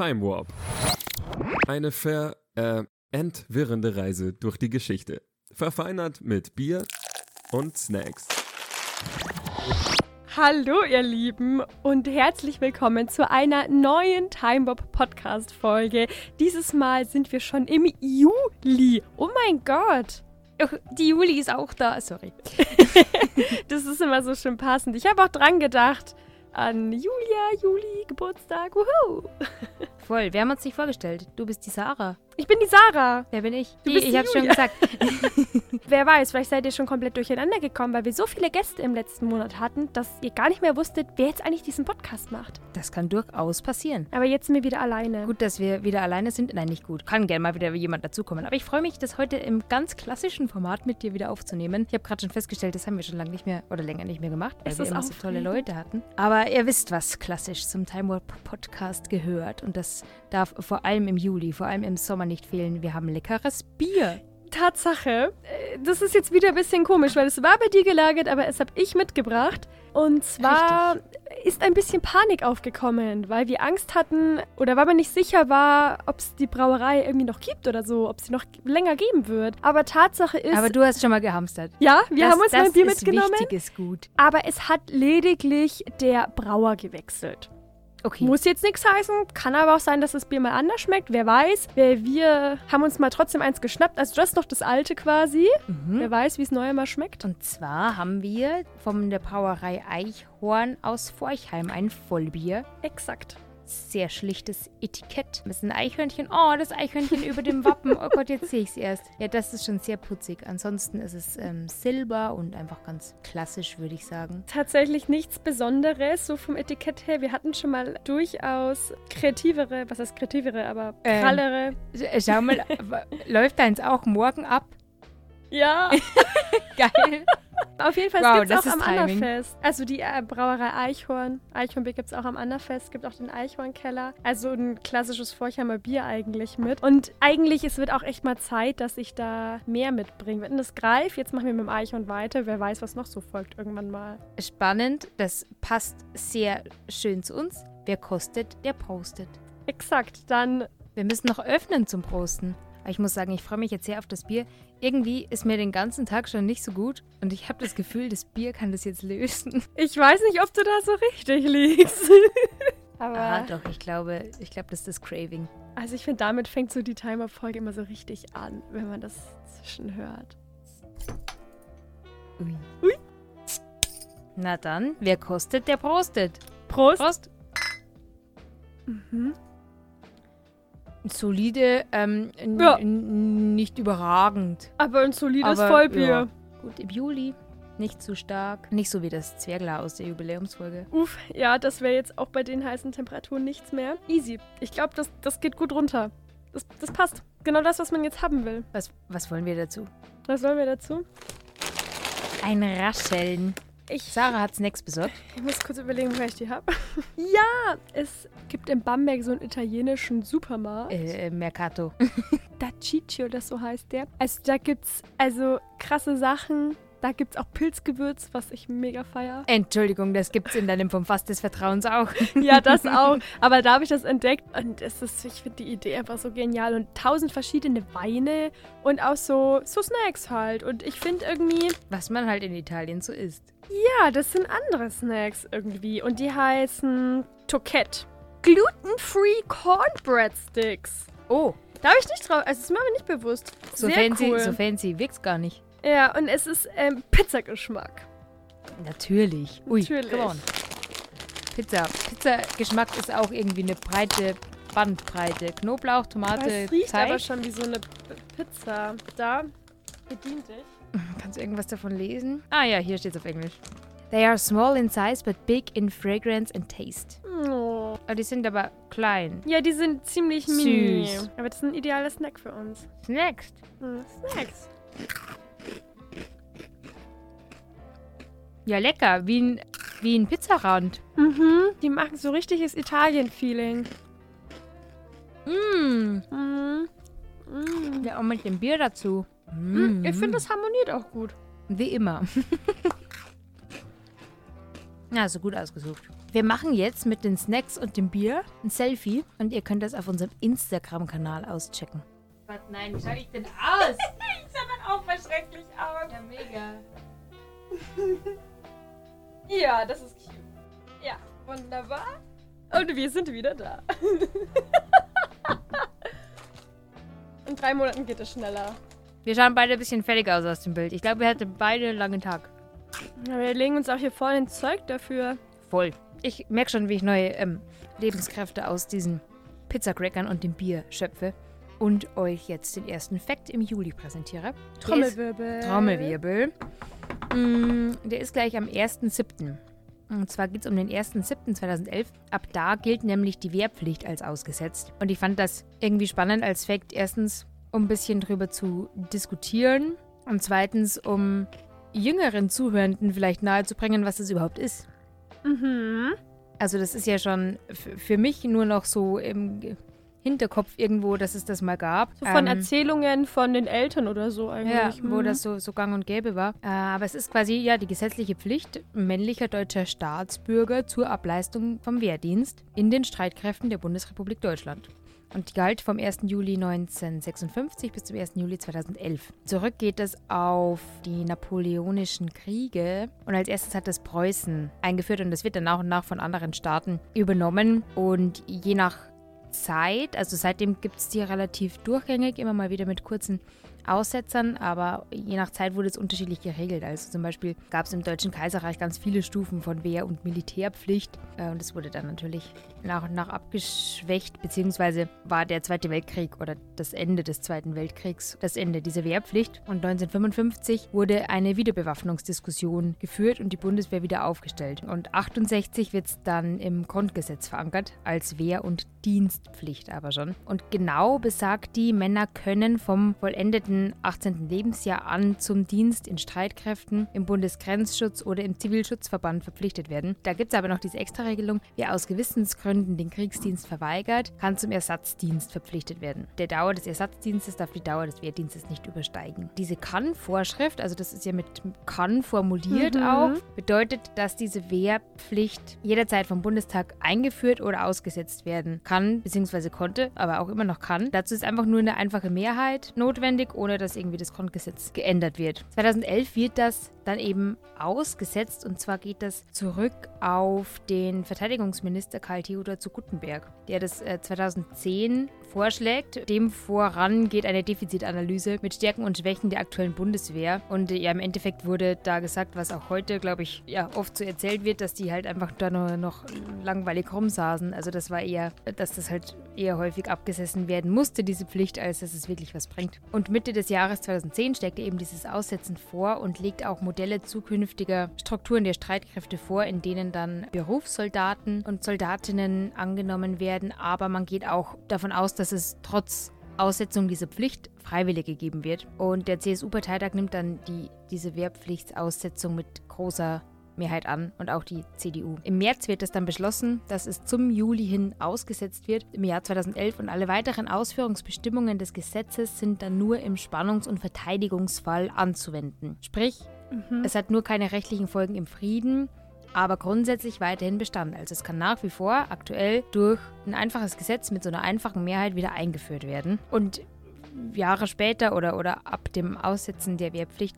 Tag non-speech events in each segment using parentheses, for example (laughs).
Time Warp. Eine ver äh, entwirrende Reise durch die Geschichte. Verfeinert mit Bier und Snacks. Hallo ihr Lieben und herzlich willkommen zu einer neuen Timebob Podcast Folge. Dieses Mal sind wir schon im Juli. Oh mein Gott. Oh, die Juli ist auch da, sorry. (laughs) das ist immer so schön passend. Ich habe auch dran gedacht an Julia, Juli, Geburtstag. Wuhu. Voll, wir haben uns nicht vorgestellt. Du bist die Sarah. Ich bin die Sarah. Wer bin ich? Du Die- bist ich hab's schon gesagt. (laughs) Wer weiß, vielleicht seid ihr schon komplett durcheinander gekommen, weil wir so viele Gäste im letzten Monat hatten, dass ihr gar nicht mehr wusstet, wer jetzt eigentlich diesen Podcast macht. Das kann durchaus passieren. Aber jetzt sind wir wieder alleine. Gut, dass wir wieder alleine sind. Nein, nicht gut. Kann gerne mal wieder jemand dazukommen. Aber ich freue mich, das heute im ganz klassischen Format mit dir wieder aufzunehmen. Ich habe gerade schon festgestellt, das haben wir schon lange nicht mehr oder länger nicht mehr gemacht, weil Es wir immer so tolle. Leute hatten. Aber ihr wisst, was klassisch zum Time Warp Podcast gehört. Und das darf vor allem im Juli, vor allem im Sommer nicht fehlen. Wir haben leckeres Bier. Tatsache, äh, das ist jetzt wieder ein bisschen komisch, weil es war bei dir gelagert, aber es habe ich mitgebracht. Und zwar ist ein bisschen Panik aufgekommen, weil wir Angst hatten oder weil man nicht sicher war, ob es die Brauerei irgendwie noch gibt oder so, ob sie noch länger geben wird. Aber Tatsache ist, Aber du hast schon mal gehamstert. ja, wir das, haben uns mal Bier ist mitgenommen, wichtiges Gut. aber es hat lediglich der Brauer gewechselt. Okay. Muss jetzt nichts heißen, kann aber auch sein, dass das Bier mal anders schmeckt, wer weiß. Wir, wir haben uns mal trotzdem eins geschnappt, also das ist noch das alte quasi. Mhm. Wer weiß, wie es neue mal schmeckt. Und zwar haben wir von der Brauerei Eichhorn aus Forchheim ein Vollbier. Exakt. Sehr schlichtes Etikett. Das ist ein Eichhörnchen. Oh, das Eichhörnchen über dem Wappen. Oh Gott, jetzt sehe ich es erst. Ja, das ist schon sehr putzig. Ansonsten ist es ähm, Silber und einfach ganz klassisch, würde ich sagen. Tatsächlich nichts Besonderes, so vom Etikett her. Wir hatten schon mal durchaus kreativere, was heißt kreativere, aber Ähm. prallere. Sch- Schau mal, (laughs) läuft deins auch morgen ab? Ja, (laughs) Geil. (laughs) auf jeden Fall Wow, gibt es das auch am Timing. Annerfest. Also die äh, Brauerei Eichhorn. Eichhornbier gibt es auch am Annerfest. gibt auch den Eichhornkeller. Also ein klassisches Forchheimer Bier eigentlich mit. Und eigentlich, es wird auch echt mal Zeit, dass ich da mehr mitbringe. Wenn das greift, jetzt machen wir mit dem Eichhorn weiter. Wer weiß, was noch so folgt irgendwann mal. Spannend. Das passt sehr schön zu uns. Wer kostet, der postet. Exakt, dann Wir müssen noch öffnen zum Prosten. Aber ich muss sagen, ich freue mich jetzt sehr auf das Bier. Irgendwie ist mir den ganzen Tag schon nicht so gut und ich habe das Gefühl, das Bier kann das jetzt lösen. (laughs) Ich weiß nicht, ob du da so richtig liegst. (laughs) Aber Ah, doch, ich glaube, ich glaube, das ist das Craving. also ich finde, damit fängt so die Timer-Folge immer so richtig an, wenn man das zwischenhört. Ui. Ui. Na dann, wer kostet, der prostet. Prost! Prost. Mhm. Solide, ähm, Ja. nicht überragend. Aber ein solides Aber, Vollbier. ja. Gut, im Juli, nicht zu stark. Nicht so wie das Zwergler aus der Jubiläumsfolge. Uff, ja, das wäre jetzt auch bei den heißen Temperaturen nichts mehr. Easy. Ich glaube, das, das geht gut runter. Das, das passt. Genau das, was man jetzt haben will. Was, was wollen wir dazu? Was wollen wir dazu? Ein Rascheln. Ich, Sarah hat Snacks besorgt. ich muss kurz überlegen, woher ich die habe. (laughs) ja, es gibt in Bamberg so einen italienischen Supermarkt. Äh, äh, Mercato. Da Ciccio, das so heißt der. Also da gibt's also krasse Sachen. Da gibt's auch Pilzgewürz, was ich mega feier. Entschuldigung, das gibt's in deinem vom Fass des Vertrauens auch. (laughs) ja, das (laughs) auch. Aber da habe ich das entdeckt und es ist, ich finde die Idee einfach so genial. Und tausend verschiedene Weine und auch so, so Snacks halt. Und ich finde irgendwie, Was man halt in Italien so isst. ja, das sind andere Snacks irgendwie. Und die heißen Toquette. Gluten-free Cornbread Sticks. Oh, Da habe ich nicht drauf, also das ist mir aber nicht bewusst. so Sehr fancy, cool. so fancy wirkt's gar nicht. Ja, und es ist ähm, Pizzageschmack. Natürlich. Ui, Natürlich. come on. Pizza. Pizza-Geschmack ist auch irgendwie eine breite Bandbreite. Knoblauch, Tomate, es riecht Teig. aber schon wie so eine Pizza. Da, bedient dich. Kannst du irgendwas davon lesen? Ah ja, hier steht's auf Englisch. They are small in size but big in fragrance and taste. Oh. Aber die sind aber klein. Ja, die sind ziemlich mini. Süß. Aber das ist ein idealer Snack für uns. Next. Hm, Snacks. Ja, lecker. Wie ein, wie ein Pizzarand. Mhm. Die machen so richtiges Italien-Feeling. Mmh. Mhm. Mhm. Ja, und mit dem Bier dazu. Mhm. Mm. Ich finde, das harmoniert auch gut. Wie immer. (laughs) Ja, so gut ausgesucht. Wir machen jetzt mit den Snacks und dem Bier ein Selfie und ihr könnt das auf unserem Instagram-Kanal auschecken. Was? Nein, wie schaue ich denn aus? (laughs) Ich sah dann auch mal schrecklich aus. ja, mega. (laughs) Ja, das ist cute. Ja, wunderbar. Und wir sind wieder da. (laughs) In drei Monaten geht es schneller. Wir schauen beide ein bisschen fertig aus aus dem Bild. Ich glaube, wir hatten beide einen langen Tag. Ja, wir legen uns auch hier voll ins Zeug dafür. Voll. Ich merke schon, wie ich neue ähm, Lebenskräfte aus diesen Pizzacrackern und dem Bier schöpfe und euch jetzt den ersten Fakt im Juli präsentiere. Trommelwirbel. Trommelwirbel. Mm, der ist gleich am 1.7. Und zwar geht es um den 1.7.2011. Ab da gilt nämlich die Wehrpflicht als ausgesetzt. Und ich fand das irgendwie spannend als Fakt. Erstens, um ein bisschen drüber zu diskutieren. Und zweitens, um jüngeren Zuhörenden vielleicht nahezubringen, was das überhaupt ist. Mhm. Also das ist ja schon für mich nur noch so im Hinterkopf irgendwo, dass es das mal gab. So von Ähm, Erzählungen von den Eltern oder so eigentlich. Ja, wo Mhm. das so, so gang und gäbe war. Äh, aber es ist quasi ja die gesetzliche Pflicht männlicher deutscher Staatsbürger zur Ableistung vom Wehrdienst in den Streitkräften der Bundesrepublik Deutschland. Und die galt vom 1. Juli 1956 bis zum 1. Juli 2011. Zurück geht es auf die napoleonischen Kriege. Und als erstes hat das Preußen eingeführt und das wird dann nach und nach von anderen Staaten übernommen. Und je nach Zeit, also seitdem gibt es die relativ durchgängig, immer mal wieder mit kurzen Aussetzern, aber je nach Zeit wurde es unterschiedlich geregelt. Also zum Beispiel gab es im Deutschen Kaiserreich ganz viele Stufen von Wehr- und Militärpflicht äh, und es wurde dann natürlich nach und nach abgeschwächt, beziehungsweise war der Zweite Weltkrieg oder das Ende des Zweiten Weltkriegs das Ende dieser Wehrpflicht. Und 1955 wurde eine Wiederbewaffnungsdiskussion geführt und die Bundeswehr wieder aufgestellt. Und 68 wird es dann im Grundgesetz verankert, als Wehr- und Dienstpflicht aber schon. Und genau besagt die, Männer können vom vollendeten 18. Lebensjahr an zum Dienst in Streitkräften, im Bundesgrenzschutz oder im Zivilschutzverband verpflichtet werden. Da gibt es aber noch diese Extraregelung, wer aus Gewissensgründen den Kriegsdienst verweigert, kann zum Ersatzdienst verpflichtet werden. Der Dauer des Ersatzdienstes darf die Dauer des Wehrdienstes nicht übersteigen. Diese Kann-Vorschrift, also das ist ja mit Kann formuliert Mhm. auch, bedeutet, dass diese Wehrpflicht jederzeit vom Bundestag eingeführt oder ausgesetzt werden kann, beziehungsweise konnte, aber auch immer noch kann. Dazu ist einfach nur eine einfache Mehrheit notwendig, ohne dass irgendwie das Grundgesetz geändert wird. 2011 wird das dann eben ausgesetzt und zwar geht das zurück auf den Verteidigungsminister Karl Theodor zu Guttenberg, der das äh, 2010 vorschlägt. Dem voran geht eine Defizitanalyse mit Stärken und Schwächen der aktuellen Bundeswehr und äh, ja, im Endeffekt wurde da gesagt, was auch heute, glaube ich, ja oft so erzählt wird, dass die halt einfach da nur noch langweilig rumsaßen. Also das war eher, dass das halt eher häufig abgesessen werden musste, diese Pflicht, als dass es wirklich was bringt. Und Mitte des Jahres 2010 steckte eben dieses Aussetzen vor und legt auch Modelle zukünftiger Strukturen der Streitkräfte vor, in denen dann Berufssoldaten und Soldatinnen angenommen werden. Aber man geht auch davon aus, dass es trotz Aussetzung dieser Pflicht Freiwillige geben wird. Und der CSU-Parteitag nimmt dann die, diese Wehrpflichtsaussetzung mit großer Mehrheit an und auch die CDU. Im März wird es dann beschlossen, dass es zum Juli hin ausgesetzt wird, im Jahr 2011 und alle weiteren Ausführungsbestimmungen des Gesetzes sind dann nur im Spannungs- und Verteidigungsfall anzuwenden. Sprich, Mhm. es hat nur keine rechtlichen Folgen im Frieden, aber grundsätzlich weiterhin Bestand. Also es kann nach wie vor aktuell durch ein einfaches Gesetz mit so einer einfachen Mehrheit wieder eingeführt werden. Und Jahre später oder, oder ab dem Aussetzen der Wehrpflicht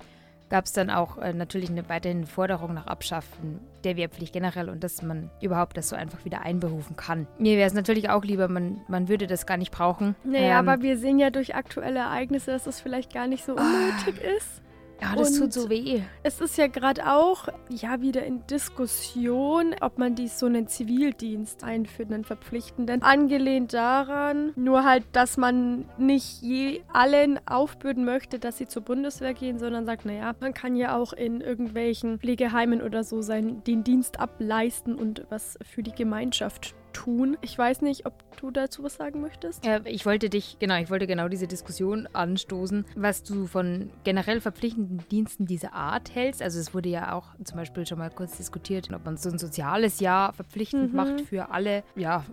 gab es dann auch äh, natürlich eine weiterhin Forderung nach Abschaffen der Wehrpflicht generell und dass man überhaupt das so einfach wieder einberufen kann. Mir wäre es natürlich auch lieber, man, man würde das gar nicht brauchen. Naja, Ähm, aber wir sehen ja durch aktuelle Ereignisse, dass es vielleicht gar nicht so unnötig ist. Ja, das und- tut so weh. Es ist ja gerade auch ja wieder in Diskussion, ob man dies so einen Zivildienst einführt, einen verpflichtenden, angelehnt daran, nur halt, dass man nicht je allen aufbürden möchte, dass sie zur Bundeswehr gehen, sondern sagt, naja, man kann ja auch in irgendwelchen Pflegeheimen oder so sein, den Dienst ableisten und was für die Gemeinschaft tun. Ich weiß nicht, ob du dazu was sagen möchtest. Ja, ich wollte dich, genau, ich wollte genau diese Diskussion anstoßen, was du von generell verpflichtenden Diensten dieser Art hältst. Also es wurde ja auch zum Beispiel schon mal kurz diskutiert, ob man so ein soziales Jahr verpflichtend Mhm. macht für alle. Ja,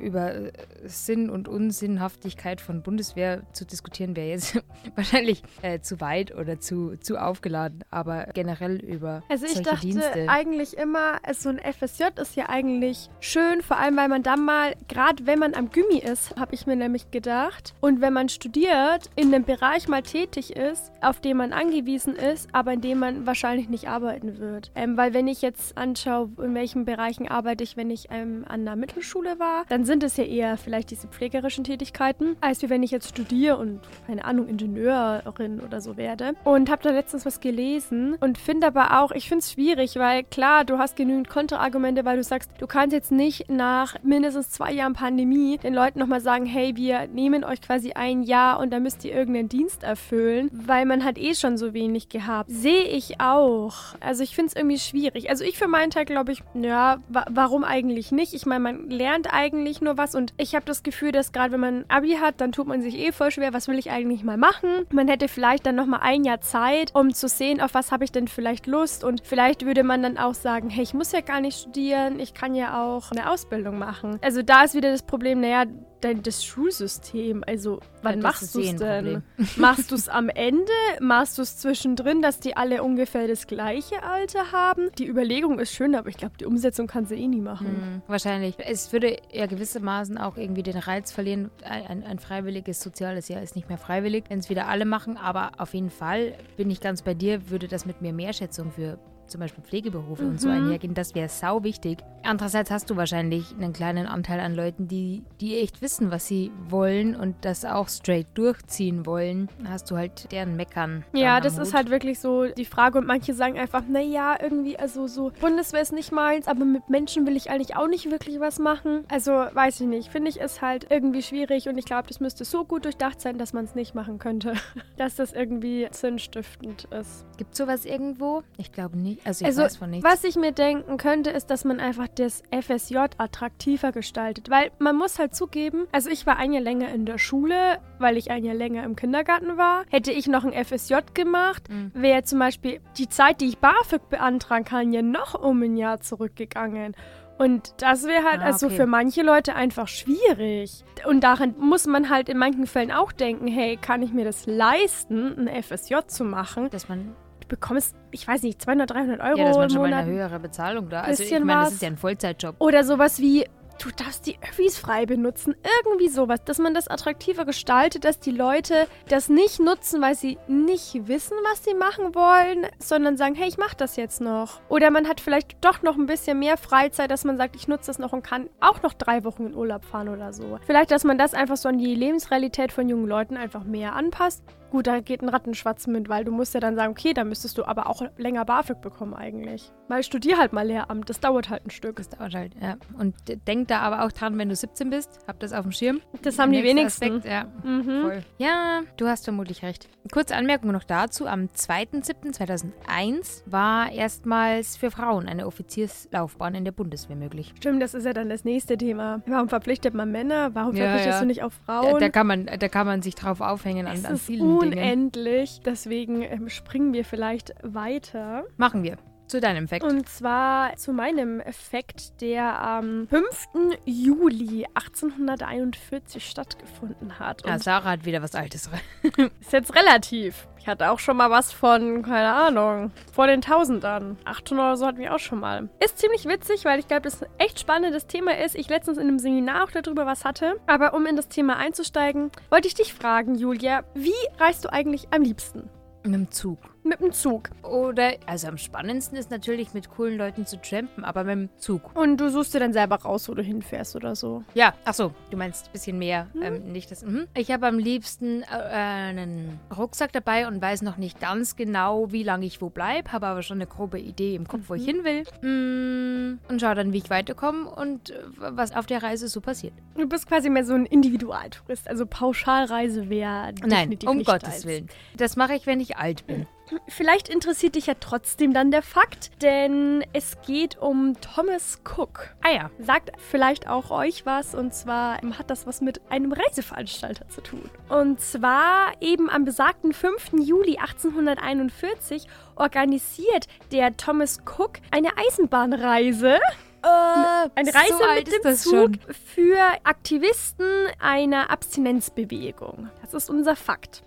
über äh, Sinn und Unsinnhaftigkeit von Bundeswehr zu diskutieren, wäre jetzt (laughs) wahrscheinlich äh, zu weit oder zu, zu aufgeladen. Aber generell über Also ich solche dachte Dienste. eigentlich immer, so ein FSJ ist ja eigentlich schön, vor allem weil man dann mal, gerade wenn man am Gummi ist, habe ich mir nämlich gedacht, und wenn man studiert, in einem Bereich mal tätig ist, auf den man angewiesen ist, aber in dem man wahrscheinlich nicht arbeiten wird. Ähm, weil wenn ich jetzt anschaue, in welchen Bereichen arbeite ich, wenn ich ähm, an der Mittelschule war, dann sind es ja eher vielleicht diese pflegerischen Tätigkeiten, als wie wenn ich jetzt studiere und, keine Ahnung, Ingenieurin oder so werde. Und habe da letztens was gelesen und finde aber auch, ich finde es schwierig, weil klar, du hast genügend Kontraargumente, weil du sagst, du kannst jetzt nicht nach mindestens zwei Jahren Pandemie den Leuten nochmal sagen, hey, wir nehmen euch quasi ein Jahr und da müsst ihr irgendeinen Dienst erfüllen, weil man hat eh schon so wenig gehabt. Sehe ich auch. Also ich finde es irgendwie schwierig. Also ich für meinen Teil glaube ich, ja, wa warum eigentlich nicht? Ich meine, man lernt eigentlich nur was und ich habe das Gefühl, dass gerade wenn man Abi hat, dann tut man sich eh voll schwer, was will ich eigentlich mal machen? Man hätte vielleicht dann nochmal ein Jahr Zeit, um zu sehen, auf was habe ich denn vielleicht Lust und vielleicht würde man dann auch sagen, hey, ich muss ja gar nicht studieren, ich kann ja auch eine Ausbildung machen. Also da ist wieder das Problem, naja, dein, das Schulsystem, also wann das machst ist du eh es denn? (laughs) Machst du es am Ende? Machst du es zwischendrin, dass die alle ungefähr das gleiche Alter haben? Die Überlegung ist schön, aber ich glaube, die Umsetzung kannst du eh nie machen. Hm, wahrscheinlich. Es würde ja gewissermaßen auch irgendwie den Reiz verlieren. Ein, ein, freiwilliges soziales Jahr ist nicht mehr freiwillig, wenn es wieder alle machen. Aber auf jeden Fall bin ich ganz bei dir, würde das mit mehr Mehrschätzung für zum Beispiel Pflegeberufe und so Mhm. einhergehen. Das wäre sau wichtig. Andererseits hast du wahrscheinlich einen kleinen Anteil an Leuten, die, die echt wissen, was sie wollen und das auch straight durchziehen wollen. Hast du halt deren Meckern. Ja, das ist Hut. halt wirklich so die Frage und manche sagen einfach, naja, irgendwie, also so Bundeswehr ist nicht meins, aber mit Menschen will ich eigentlich auch nicht wirklich was machen. Also weiß ich nicht, finde ich ist halt irgendwie schwierig und ich glaube, das müsste so gut durchdacht sein, dass man es nicht machen könnte. (laughs) dass das irgendwie sinnstiftend ist. Gibt sowas irgendwo? Ich glaube nicht. Also ich Also, weiß von nichts. Was ich mir denken könnte, ist, dass man einfach das FSJ attraktiver gestaltet. Weil man muss halt zugeben, also ich war ein Jahr länger in der Schule, weil ich ein Jahr länger im Kindergarten war. Hätte ich noch ein FSJ gemacht, Mhm. wäre zum Beispiel die Zeit, die ich BAföG beantragen kann, ja noch um ein Jahr zurückgegangen. Und das wäre halt Ah, also okay. für manche Leute einfach schwierig. Und daran muss man halt in manchen Fällen auch denken, hey, kann ich mir das leisten, ein FSJ zu machen? Dass man bekommst, ich weiß nicht, 200, 300 Euro Ja, dass man im schon mal Monat. eine höhere Bezahlung da. Also ich meine, das ist ja ein Vollzeitjob. Oder sowas wie, du darfst die Öffis frei benutzen. Irgendwie sowas. Dass man das attraktiver gestaltet, dass die Leute das nicht nutzen, weil sie nicht wissen, was sie machen wollen, sondern sagen, hey, ich mach das jetzt noch. Oder man hat vielleicht doch noch ein bisschen mehr Freizeit, dass man sagt, ich nutze das noch und kann auch noch drei Wochen in Urlaub fahren oder so. Vielleicht, dass man das einfach so an die Lebensrealität von jungen Leuten einfach mehr anpasst. Gut, da geht ein Rattenschwatzen mit, weil du musst ja dann sagen, okay, dann müsstest du aber auch länger BAföG bekommen eigentlich. Weil studier halt mal Lehramt, das dauert halt ein Stück. Das dauert halt, ja. Und denk da aber auch dran, wenn du 17 bist, hab das auf dem Schirm. Das haben die wenigsten. Aspekt, ja. Mhm. Voll. Ja, du hast vermutlich recht. Kurze Anmerkung noch dazu. Am 2.7.2001 war erstmals für Frauen eine Offizierslaufbahn in der Bundeswehr möglich. Stimmt, das ist ja dann das nächste Thema. Warum verpflichtet man Männer? Warum Ja, verpflichtest ja. du nicht auf Da, Frauen? da, kann man, da kann man sich drauf aufhängen an, an vielen. Unendlich. Deswegen ähm, springen wir vielleicht weiter. Machen wir. Zu deinem Fact. Und zwar zu meinem Effekt, der am 5. Juli 1841 stattgefunden hat. Und ja, Sarah hat wieder was Altes. (laughs) ist jetzt relativ. Ich hatte auch schon mal was von, keine Ahnung, vor den Tausendern. 800 oder so hatten wir auch schon mal. Ist ziemlich witzig, weil ich glaube, das ein echt spannendes Thema ist. Ich letztens in einem Seminar auch darüber was hatte. Aber um in das Thema einzusteigen, wollte ich dich fragen, Julia, wie reist du eigentlich am liebsten? Mit dem Zug. Mit dem Zug. Oder, also am spannendsten ist natürlich mit coolen Leuten zu trampen, aber mit dem Zug. Und du suchst dir dann selber raus, wo du hinfährst oder so. Ja, ach so, du meinst ein bisschen mehr. Ähm, nicht das. Mhm. Ich habe am liebsten äh, einen Rucksack dabei und weiß noch nicht ganz genau, wie lange ich wo bleibe, habe aber schon eine grobe Idee im Kopf, wo ich hin will. Mm, und schaue dann, wie ich weiterkomme und äh, was auf der Reise so passiert. Du bist quasi mehr so ein Individualtourist. Also Pauschalreise wäre Nein, definitiv um nicht Gottes deins. Willen. Das mache ich, wenn ich alt bin. Vielleicht interessiert dich ja trotzdem dann der Fakt, denn es geht um Thomas Cook. Ah ja. Sagt vielleicht auch euch was und zwar hat das was mit einem Reiseveranstalter zu tun. Und zwar eben am besagten 5. Juli 1841 organisiert der Thomas Cook eine Eisenbahnreise. Äh, Eine Reise so mit dem Zug schon. für Aktivisten einer Abstinenzbewegung. Das ist unser Fakt.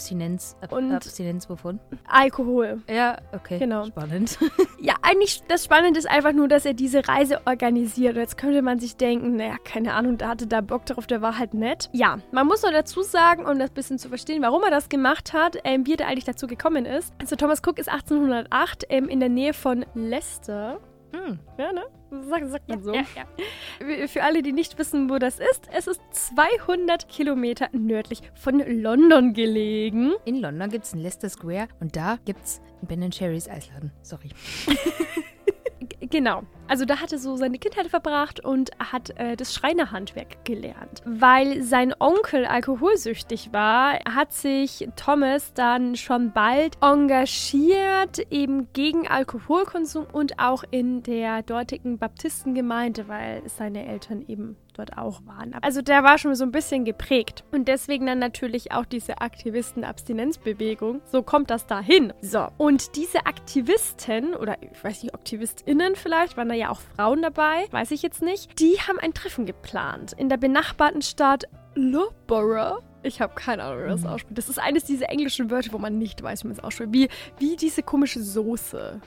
Abstinenz. Ab, Und- Abstinenz wovon? Alkohol. Ja, okay. Genau. Spannend. (laughs) Ja, eigentlich das Spannende ist einfach nur, dass er diese Reise organisiert. Und jetzt könnte man sich denken, naja, keine Ahnung, da hatte da Bock drauf, der war halt nett. Ja, man muss noch dazu sagen, um das bisschen zu verstehen, warum er das gemacht hat, ähm, wie er da eigentlich dazu gekommen ist. Also Thomas Cook ist 1808 ähm, in der Nähe von Leicester. Hm. Ja, ne? Sagt, sagt man so. Ja, ja. Für alle, die nicht wissen, wo das ist, es ist 200 Kilometer nördlich von London gelegen. In London gibt es einen Leicester Square und da gibt es Ben Cherries Eisladen. Sorry. (laughs) Genau. Also da hat er so seine Kindheit verbracht und hat äh, das Schreinerhandwerk gelernt. Weil sein Onkel alkoholsüchtig war, hat sich Thomas dann schon bald engagiert, eben gegen Alkoholkonsum und auch in der dortigen Baptistengemeinde, weil seine Eltern eben dort auch waren. Also der war schon so ein bisschen geprägt. Und deswegen dann natürlich auch diese Aktivisten-Abstinenzbewegung. So kommt das dahin. So. Und diese Aktivisten, oder ich weiß nicht, AktivistInnen vielleicht, waren da ja auch Frauen dabei, weiß ich jetzt nicht, die haben ein Treffen geplant in der benachbarten Stadt Loughborough. Ich habe keine Ahnung, wie man das ausspricht. Das ist eines dieser englischen Wörter, wo man nicht weiß, wie man es ausspricht. Wie, wie diese komische Soße.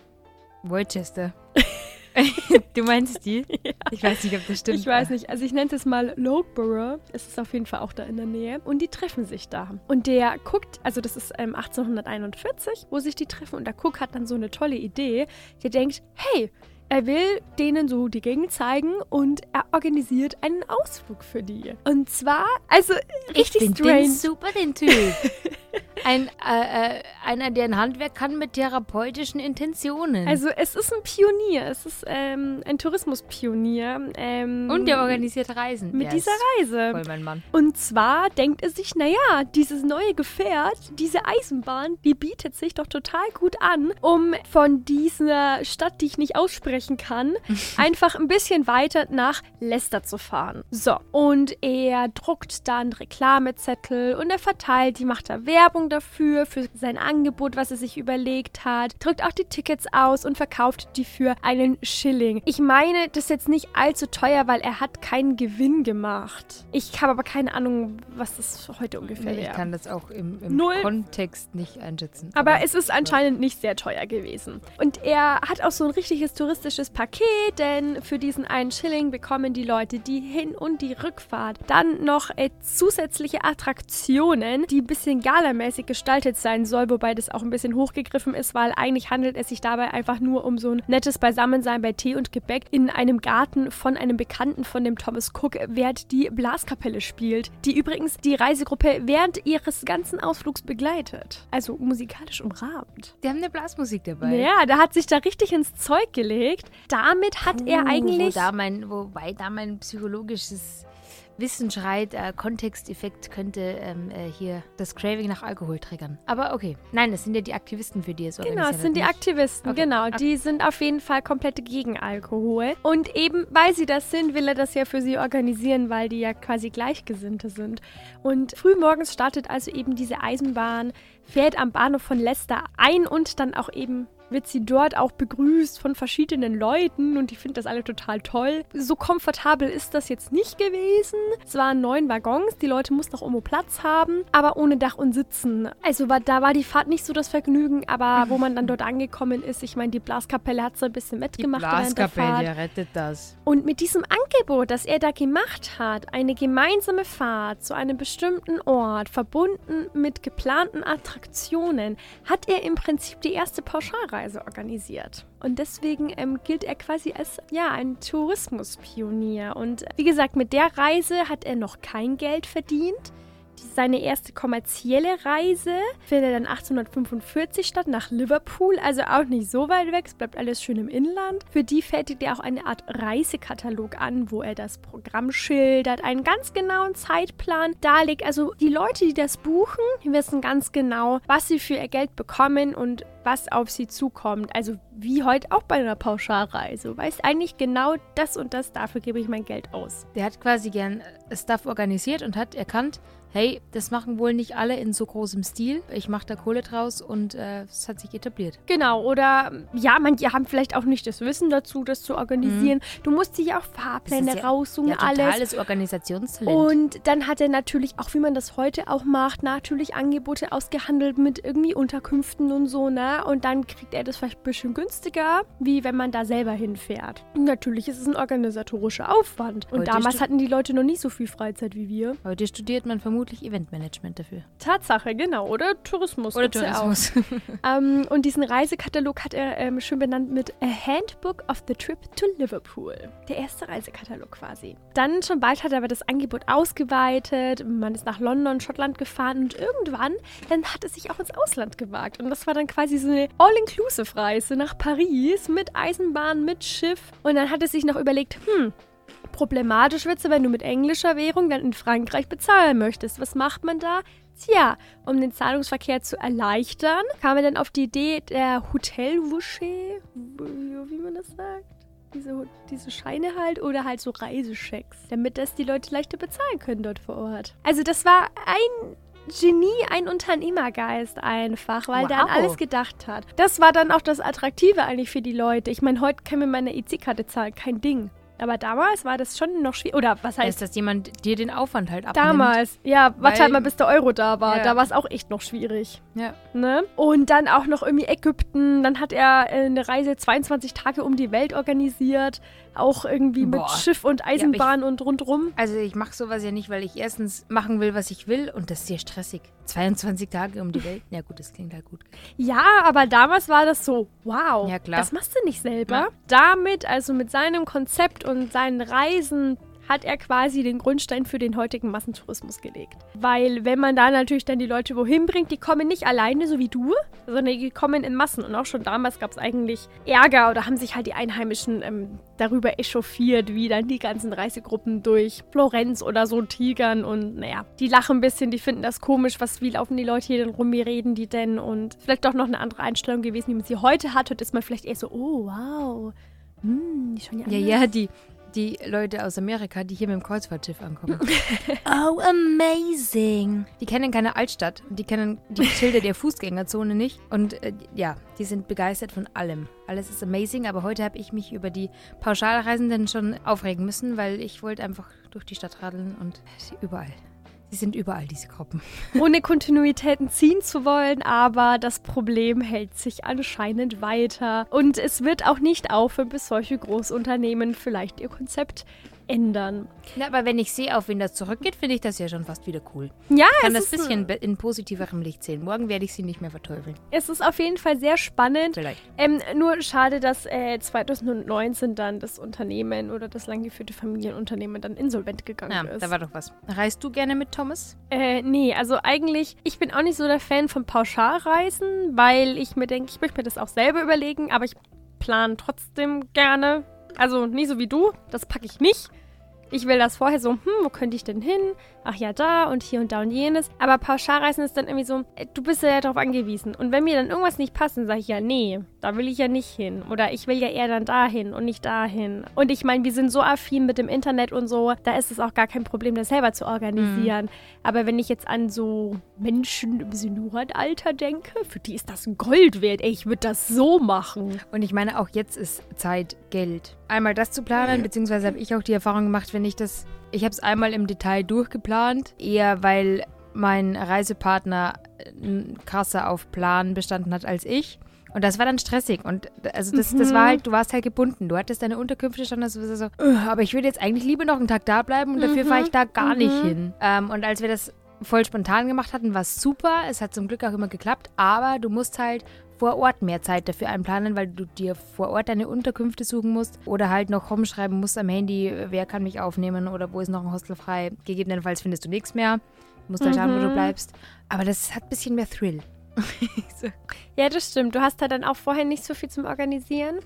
Worcester. (laughs) du meinst die? Ich weiß nicht, ob das stimmt. Ich weiß nicht. Also ich nenne es mal Loughborough. Es ist auf jeden Fall auch da in der Nähe. Und die treffen sich da. Und der guckt, also das ist ähm, 1841, wo sich die treffen. Und der Cook hat dann so eine tolle Idee. Der denkt, hey, er will denen so die Gegend zeigen und er organisiert einen Ausflug für die. Und zwar, also Ich richtig finde den strange. super, den Typ. (laughs) Ein, äh, äh, einer, der ein Handwerk kann mit therapeutischen Intentionen. Also es ist ein Pionier. Es ist ähm, ein Tourismuspionier. Ähm, Und der organisiert Reisen. mit Der dieser Reise. Voll mein Mann. Und zwar denkt er sich, naja, dieses neue Gefährt, diese Eisenbahn, die bietet sich doch total gut an, um von dieser Stadt, die ich nicht aussprechen kann, (laughs) einfach ein bisschen weiter nach Leicester zu fahren. So, und er druckt dann Reklamezettel und er verteilt, die macht da Werbung dafür, für sein Angebot, was er sich überlegt hat, drückt auch die Tickets aus und verkauft die für einen Schilling. Ich meine, das ist jetzt nicht allzu teuer, weil er hat keinen Gewinn gemacht. Ich habe aber keine Ahnung, was das heute ungefähr Nee, ich wäre. kann das auch im, im. Kontext nicht einschätzen. Aber es ist anscheinend nicht sehr teuer gewesen. Und er hat auch so ein richtiges touristisches Paket, denn für diesen einen Schilling bekommen die Leute die Hin- und die Rückfahrt dann noch äh, zusätzliche Attraktionen, die ein bisschen galamäßig gestaltet sein soll, wobei das auch ein bisschen hochgegriffen ist, weil eigentlich handelt es sich dabei einfach nur um so ein nettes Beisammensein bei Tee und Gebäck in einem Garten von einem Bekannten von dem Thomas Cook, während die Blaskapelle spielt, die übrigens die Reisegruppe während ihres ganzen Ausflugs begleitet. Also musikalisch umrahmt. Die haben eine Blasmusik dabei. Ja, da hat sich da richtig ins Zeug gelegt. Damit hat er Uh, eigentlich. Wo da mein, wobei da mein psychologisches Wissen schreit, äh, Kontexteffekt könnte ähm, äh, hier das Craving nach Alkohol triggern. Aber okay. Nein, das sind ja die Aktivisten, für die es Genau, es sind die nicht- Aktivisten, Okay, genau. okay. Die sind auf jeden Fall komplett gegen Alkohol. Und eben, weil sie das sind, will er das ja für sie organisieren, weil die ja quasi Gleichgesinnte sind. Und frühmorgens startet also eben diese Eisenbahn, fährt am Bahnhof von Leicester ein und dann auch eben wird sie dort auch begrüßt von verschiedenen Leuten und die finden das alle total toll. So komfortabel ist das jetzt nicht gewesen. Es waren neun Waggons, die Leute mussten auch irgendwo Platz haben, aber ohne Dach und Sitzen. Also war, da war die Fahrt nicht so das Vergnügen, aber (laughs) wo man dann dort angekommen ist, ich meine, die Blaskapelle hat so ein bisschen Die mitgemacht Fahrt. Blaskapelle rettet das. Und mit diesem Angebot, das er da gemacht hat, eine gemeinsame Fahrt zu einem bestimmten Ort, verbunden mit geplanten Attraktionen, hat er im Prinzip die erste Pauschalreise organisiert. Und deswegen ähm, gilt er quasi als ja ein Tourismuspionier. Und wie gesagt, mit der Reise hat er noch kein Geld verdient. Seine erste kommerzielle Reise findet dann 1845 statt nach Liverpool, also auch nicht so weit weg, es bleibt alles schön im Inland. Für die fertigt er auch eine Art Reisekatalog an, wo er das Programm schildert, einen ganz genauen Zeitplan darlegt. Also die Leute, die das buchen, wissen ganz genau, was sie für ihr Geld bekommen und was auf sie zukommt. Also wie heute auch bei einer Pauschalreise. Du weißt eigentlich genau das und das, dafür gebe ich mein Geld aus. Der hat quasi gern Stuff organisiert und hat erkannt, hey, das machen wohl nicht alle in so großem Stil. Ich mache da Kohle draus und äh, es hat sich etabliert. Genau, oder ja, manche haben vielleicht auch nicht das Wissen dazu, das zu organisieren. Mhm. Du musst dir ja auch Fahrpläne ja, raussuchen, ja, alles. totales Organisationstalent. Und dann hat er natürlich auch, wie man das heute auch macht, natürlich Angebote ausgehandelt mit irgendwie Unterkünften und so, ne? Und dann kriegt er das vielleicht ein bisschen günstiger, wie wenn man da selber hinfährt. Und natürlich ist es ein organisatorischer Aufwand. Und heute damals hatten die Leute noch nicht so viel Freizeit wie wir. Heute studiert man vermutlich vermutlich Eventmanagement dafür. Tatsache, genau. Oder Tourismus. Oder Tourismus. Ja (laughs) ähm, und diesen Reisekatalog hat er ähm, schön benannt mit A Handbook of the Trip to Liverpool. Der erste Reisekatalog quasi. Dann schon bald hat er aber das Angebot ausgeweitet. Man ist nach London, Schottland gefahren und irgendwann dann hat er sich auch ins Ausland gewagt. Und das war dann quasi so eine All-Inclusive-Reise nach Paris mit Eisenbahn, mit Schiff. Und dann hat er sich noch überlegt, hm, Problematisch wird es, wenn du mit englischer Währung dann in Frankreich bezahlen möchtest. Was macht man da? Tja, um den Zahlungsverkehr zu erleichtern, kam er dann auf die Idee der Hotelwuschee, wie man das sagt. Diese, diese Scheine halt oder halt so Reiseschecks, damit das die Leute leichter bezahlen können dort vor Ort. Also das war ein Genie, ein Unternehmergeist einfach, weil wow. der an alles gedacht hat. Das war dann auch das Attraktive eigentlich für die Leute. Ich meine, heute kann mir meine EC-Karte zahlen, kein Ding. Aber damals war das schon noch schwierig. Oder was heißt. Ist, dass jemand dir den Aufwand halt abnimmt? Damals, ja, warte halt mal, bis der Euro da war. Ja. Da war es auch echt noch schwierig. Ja. Ne? Und dann auch noch irgendwie Ägypten. Dann hat er äh, eine Reise 22 Tage um die Welt organisiert. Auch irgendwie Boah. mit Schiff und Eisenbahn ja, ich, und rundrum. Also ich mache sowas ja nicht, weil ich erstens machen will, was ich will. Und das ist sehr stressig. 22 Tage um die Welt. Ja gut, das klingt halt gut. Ja, aber damals war das so, wow. Ja, klar. Das machst du nicht selber. Ja. Damit, also mit seinem Konzept und seinen Reisen hat er quasi den Grundstein für den heutigen Massentourismus gelegt. Weil wenn man da natürlich dann die Leute wohin bringt, die kommen nicht alleine, so wie du, sondern die kommen in Massen. Und auch schon damals gab es eigentlich Ärger oder haben sich halt die Einheimischen ähm, darüber echauffiert, wie dann die ganzen Reisegruppen durch Florenz oder so tigern. Und naja, die lachen ein bisschen, die finden das komisch, was, wie laufen die Leute hier denn rum, wie reden die denn? Und vielleicht doch noch eine andere Einstellung gewesen, wie man sie heute hat. Heute ist man vielleicht eher so, oh wow, hm, ja, ja, die, die Leute aus Amerika, die hier mit dem Kreuzfahrtschiff ankommen. (laughs) oh, amazing. Die kennen keine Altstadt. Die kennen die (laughs) Schilder der Fußgängerzone nicht. Und äh, ja, die sind begeistert von allem. Alles ist amazing, aber heute habe ich mich über die Pauschalreisenden schon aufregen müssen, weil ich wollte einfach durch die Stadt radeln und überall. Sie sind überall, diese Gruppen. (laughs) Ohne Kontinuitäten ziehen zu wollen, aber das Problem hält sich anscheinend weiter. Und es wird auch nicht aufhören, bis solche Großunternehmen vielleicht ihr Konzept ändern. Ja, aber wenn ich sehe, auf wen das zurückgeht, finde ich das ja schon fast wieder cool. Ja, ich kann das ein bisschen in positiverem Licht sehen. Morgen werde ich sie nicht mehr verteufeln. Es ist auf jeden Fall sehr spannend. Vielleicht. Ähm, nur schade, dass äh, 2019 dann das Unternehmen oder das langgeführte Familienunternehmen dann insolvent gegangen ja, ist. da war doch was. Reist du gerne mit Thomas? Äh, nee, also eigentlich, ich bin auch nicht so der Fan von Pauschalreisen, weil ich mir denke, ich möchte mir das auch selber überlegen, aber ich plane trotzdem gerne also nicht so wie du, das packe ich nicht. Ich will das vorher so, hm, wo könnte ich denn hin? Ach ja, da und hier und da und jenes. Aber Pauschalreisen ist dann irgendwie so, äh, du bist ja darauf angewiesen. Und wenn mir dann irgendwas nicht passt, dann sage ich ja, nee, da will ich ja nicht hin. Oder ich will ja eher dann dahin und nicht dahin. Und ich meine, wir sind so affin mit dem Internet und so, da ist es auch gar kein Problem, das selber zu organisieren. Mhm. Aber wenn ich jetzt an so Menschen im Seniorenalter denke, für die ist das Gold wert. Ey, ich würde das so machen. Und ich meine, auch jetzt ist Zeit Geld einmal das zu planen, beziehungsweise habe ich auch die Erfahrung gemacht, wenn ich das, ich habe es einmal im Detail durchgeplant, eher weil mein Reisepartner krasser auf Plan bestanden hat als ich. Und das war dann stressig. Und also das, mhm. das war halt, du warst halt gebunden. Du hattest deine Unterkünfte schon, also so, aber ich würde jetzt eigentlich lieber noch einen Tag da bleiben und mhm. dafür fahre ich da gar mhm. nicht hin. Ähm, und als wir das voll spontan gemacht hatten, war es super. Es hat zum Glück auch immer geklappt, aber du musst halt vor Ort mehr Zeit dafür einplanen, weil du dir vor Ort deine Unterkünfte suchen musst oder halt noch rumschreiben musst am Handy, wer kann mich aufnehmen oder wo ist noch ein Hostel frei. Gegebenenfalls findest du nichts mehr. Du musst halt schauen, wo du Mhm. bleibst. Aber das hat ein bisschen mehr Thrill. (laughs) so. Ja, das stimmt. Du hast da dann auch vorher nicht so viel zum Organisieren.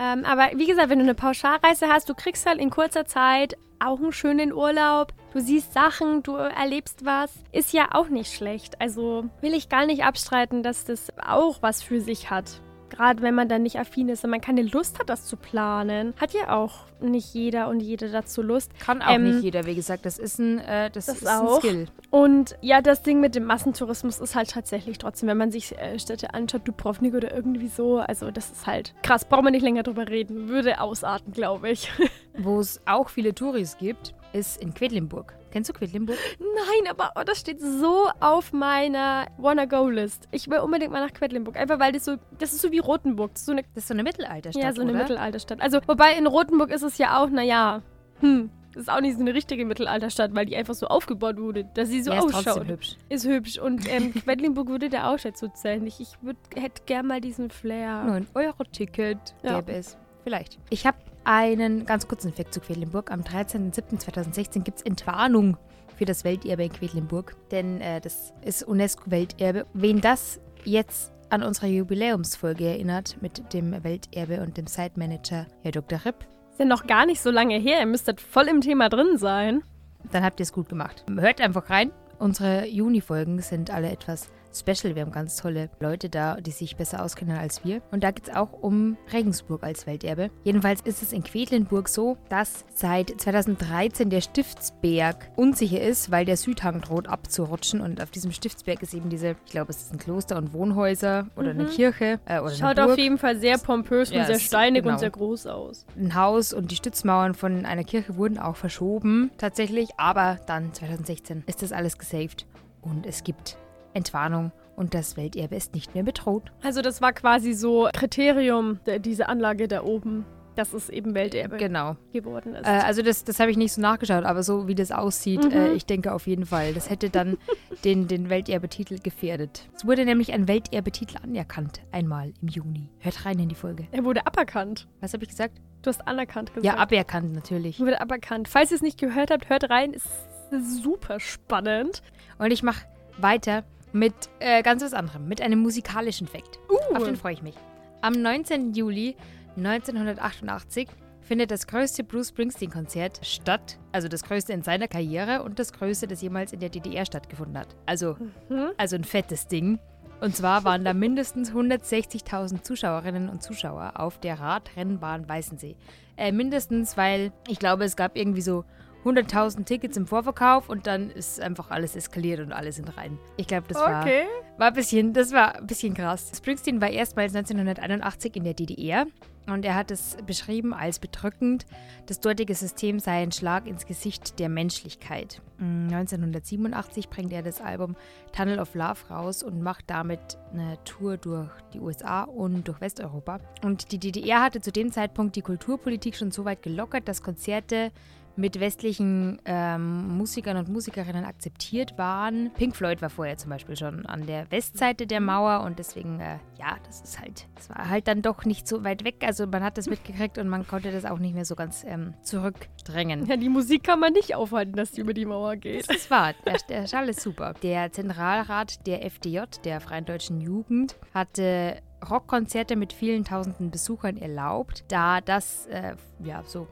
Ähm, aber wie gesagt, wenn du eine Pauschalreise hast, du kriegst halt in kurzer Zeit auch einen schönen Urlaub. Du siehst Sachen, du erlebst was. Ist ja auch nicht schlecht. Also will ich gar nicht abstreiten, dass das auch was für sich hat. Gerade wenn man dann nicht affin ist und man keine Lust hat, das zu planen. Hat ja auch nicht jeder und jede dazu Lust. Kann auch Ähm, nicht jeder, wie gesagt. Das ist ein, äh, das das ist ein auch. Skill. Und ja, das Ding mit dem Massentourismus ist halt tatsächlich trotzdem, wenn man sich äh, Städte anschaut, Dubrovnik oder irgendwie so, also das ist halt krass, braucht man nicht länger drüber reden, würde ausarten, glaube ich. (laughs) Wo es auch viele Touris gibt, ist in Quedlinburg. Kennst du Quedlinburg? Nein, aber oh, das steht so auf meiner Wanna-Go-List. Ich will unbedingt mal nach Quedlinburg, einfach weil das so, das ist so wie Rotenburg, das ist so eine, Das ist so eine Mittelalterstadt, ja, so eine oder? Mittelalterstadt. Also, wobei in Rotenburg ist es ja auch, naja, hm, das ist auch nicht so eine richtige Mittelalterstadt, weil die einfach so aufgebaut wurde, dass sie so ja, ist ausschaut. hübsch. Ist hübsch. Und ähm, (laughs) Quedlinburg würde da auch dazu zählen. Ich, ich würd, hätte gern mal diesen Flair. 9-Euro-Ticket Ja. gäbe es. Vielleicht. Ich habe einen ganz kurzen Effekt zu Quedlinburg. Am 13.07.2016 gibt es Entwarnung für das Welterbe in Quedlinburg. Denn äh, das ist UNESCO-Welterbe. Wen das jetzt an unsere Jubiläumsfolge erinnert mit dem Welterbe und dem Site-Manager Herr Dr. Ripp, Ist ja noch gar nicht so lange her. Ihr müsstet voll im Thema drin sein. dann habt ihr es gut gemacht. Hört einfach rein. Unsere Juni-Folgen sind alle etwas special. Wir haben ganz tolle Leute da, die sich besser auskennen als wir. Und da geht es auch um Regensburg als Welterbe. Jedenfalls ist es in Quedlinburg so, dass seit 2013 der Stiftsberg unsicher ist, weil der Südhang droht abzurutschen. Und auf diesem Stiftsberg ist eben diese, ich glaube, es ist ein Kloster und Wohnhäuser oder eine Kirche äh, oder Schaut auf jeden Fall sehr pompös Ja, und sehr steinig genau. und sehr groß aus. ein Haus und die Stützmauern von einer Kirche wurden auch verschoben, tatsächlich. Aber dann 2016 ist das alles gesaved und es gibt Entwarnung und das Welterbe ist nicht mehr bedroht. Also das war quasi so Kriterium, diese Anlage da oben, dass es eben Welterbe Genau. geworden ist. Äh, also das, das habe ich nicht so nachgeschaut, aber so wie das aussieht, Mhm. äh, ich denke auf jeden Fall. Das hätte dann (laughs) den, den Welterbetitel gefährdet. Es wurde nämlich ein Welterbetitel anerkannt, einmal im Juni. Hört rein in die Folge. er wurde aberkannt. Was habe ich gesagt? Du hast anerkannt gesagt. Ja, aberkannt natürlich. Wurde aberkannt. Falls ihr es nicht gehört habt, hört rein. Es ist super spannend. Und ich mache weiter mit äh, ganz was anderem, mit einem musikalischen Fakt. Auf den freue ich mich. Am 19. Juli 1988 findet das größte Bruce Springsteen-Konzert statt. Also das größte in seiner Karriere und das größte, das jemals in der DDR stattgefunden hat. Also, Mhm. also ein fettes Ding. Und zwar waren da mindestens 160.000 Zuschauerinnen und Zuschauer auf der Radrennbahn Weißensee. Äh, mindestens, weil ich glaube, es gab irgendwie so 100.000 Tickets im Vorverkauf und dann ist einfach alles eskaliert und alle sind rein. Ich glaube, das war Okay. war ein bisschen, das war ein bisschen krass. Springsteen war erstmals 1981 in der DDR und er hat es beschrieben als bedrückend. Das dortige System sei ein Schlag ins Gesicht der Menschlichkeit. Mm, 1987 bringt er das Album Tunnel of Love raus und macht damit eine Tour durch die USA und durch Westeuropa. Und die DDR hatte zu dem Zeitpunkt die Kulturpolitik schon so weit gelockert, dass Konzerte mit westlichen ähm, Musikern und Musikerinnen akzeptiert waren. Pink Floyd war vorher zum Beispiel schon an der Westseite der Mauer und deswegen, äh, ja, das ist halt, das war halt dann doch nicht so weit weg. Also man hat das mitgekriegt und man konnte das auch nicht mehr so ganz ähm, zurückdrängen. Ja, die Musik kann man nicht aufhalten, dass die über die Mauer geht. Das war, der, der Schall ist super. Der Zentralrat der FDJ, der Freien Deutschen Jugend, hatte Rockkonzerte mit vielen tausenden Besuchern erlaubt, da das äh, ja so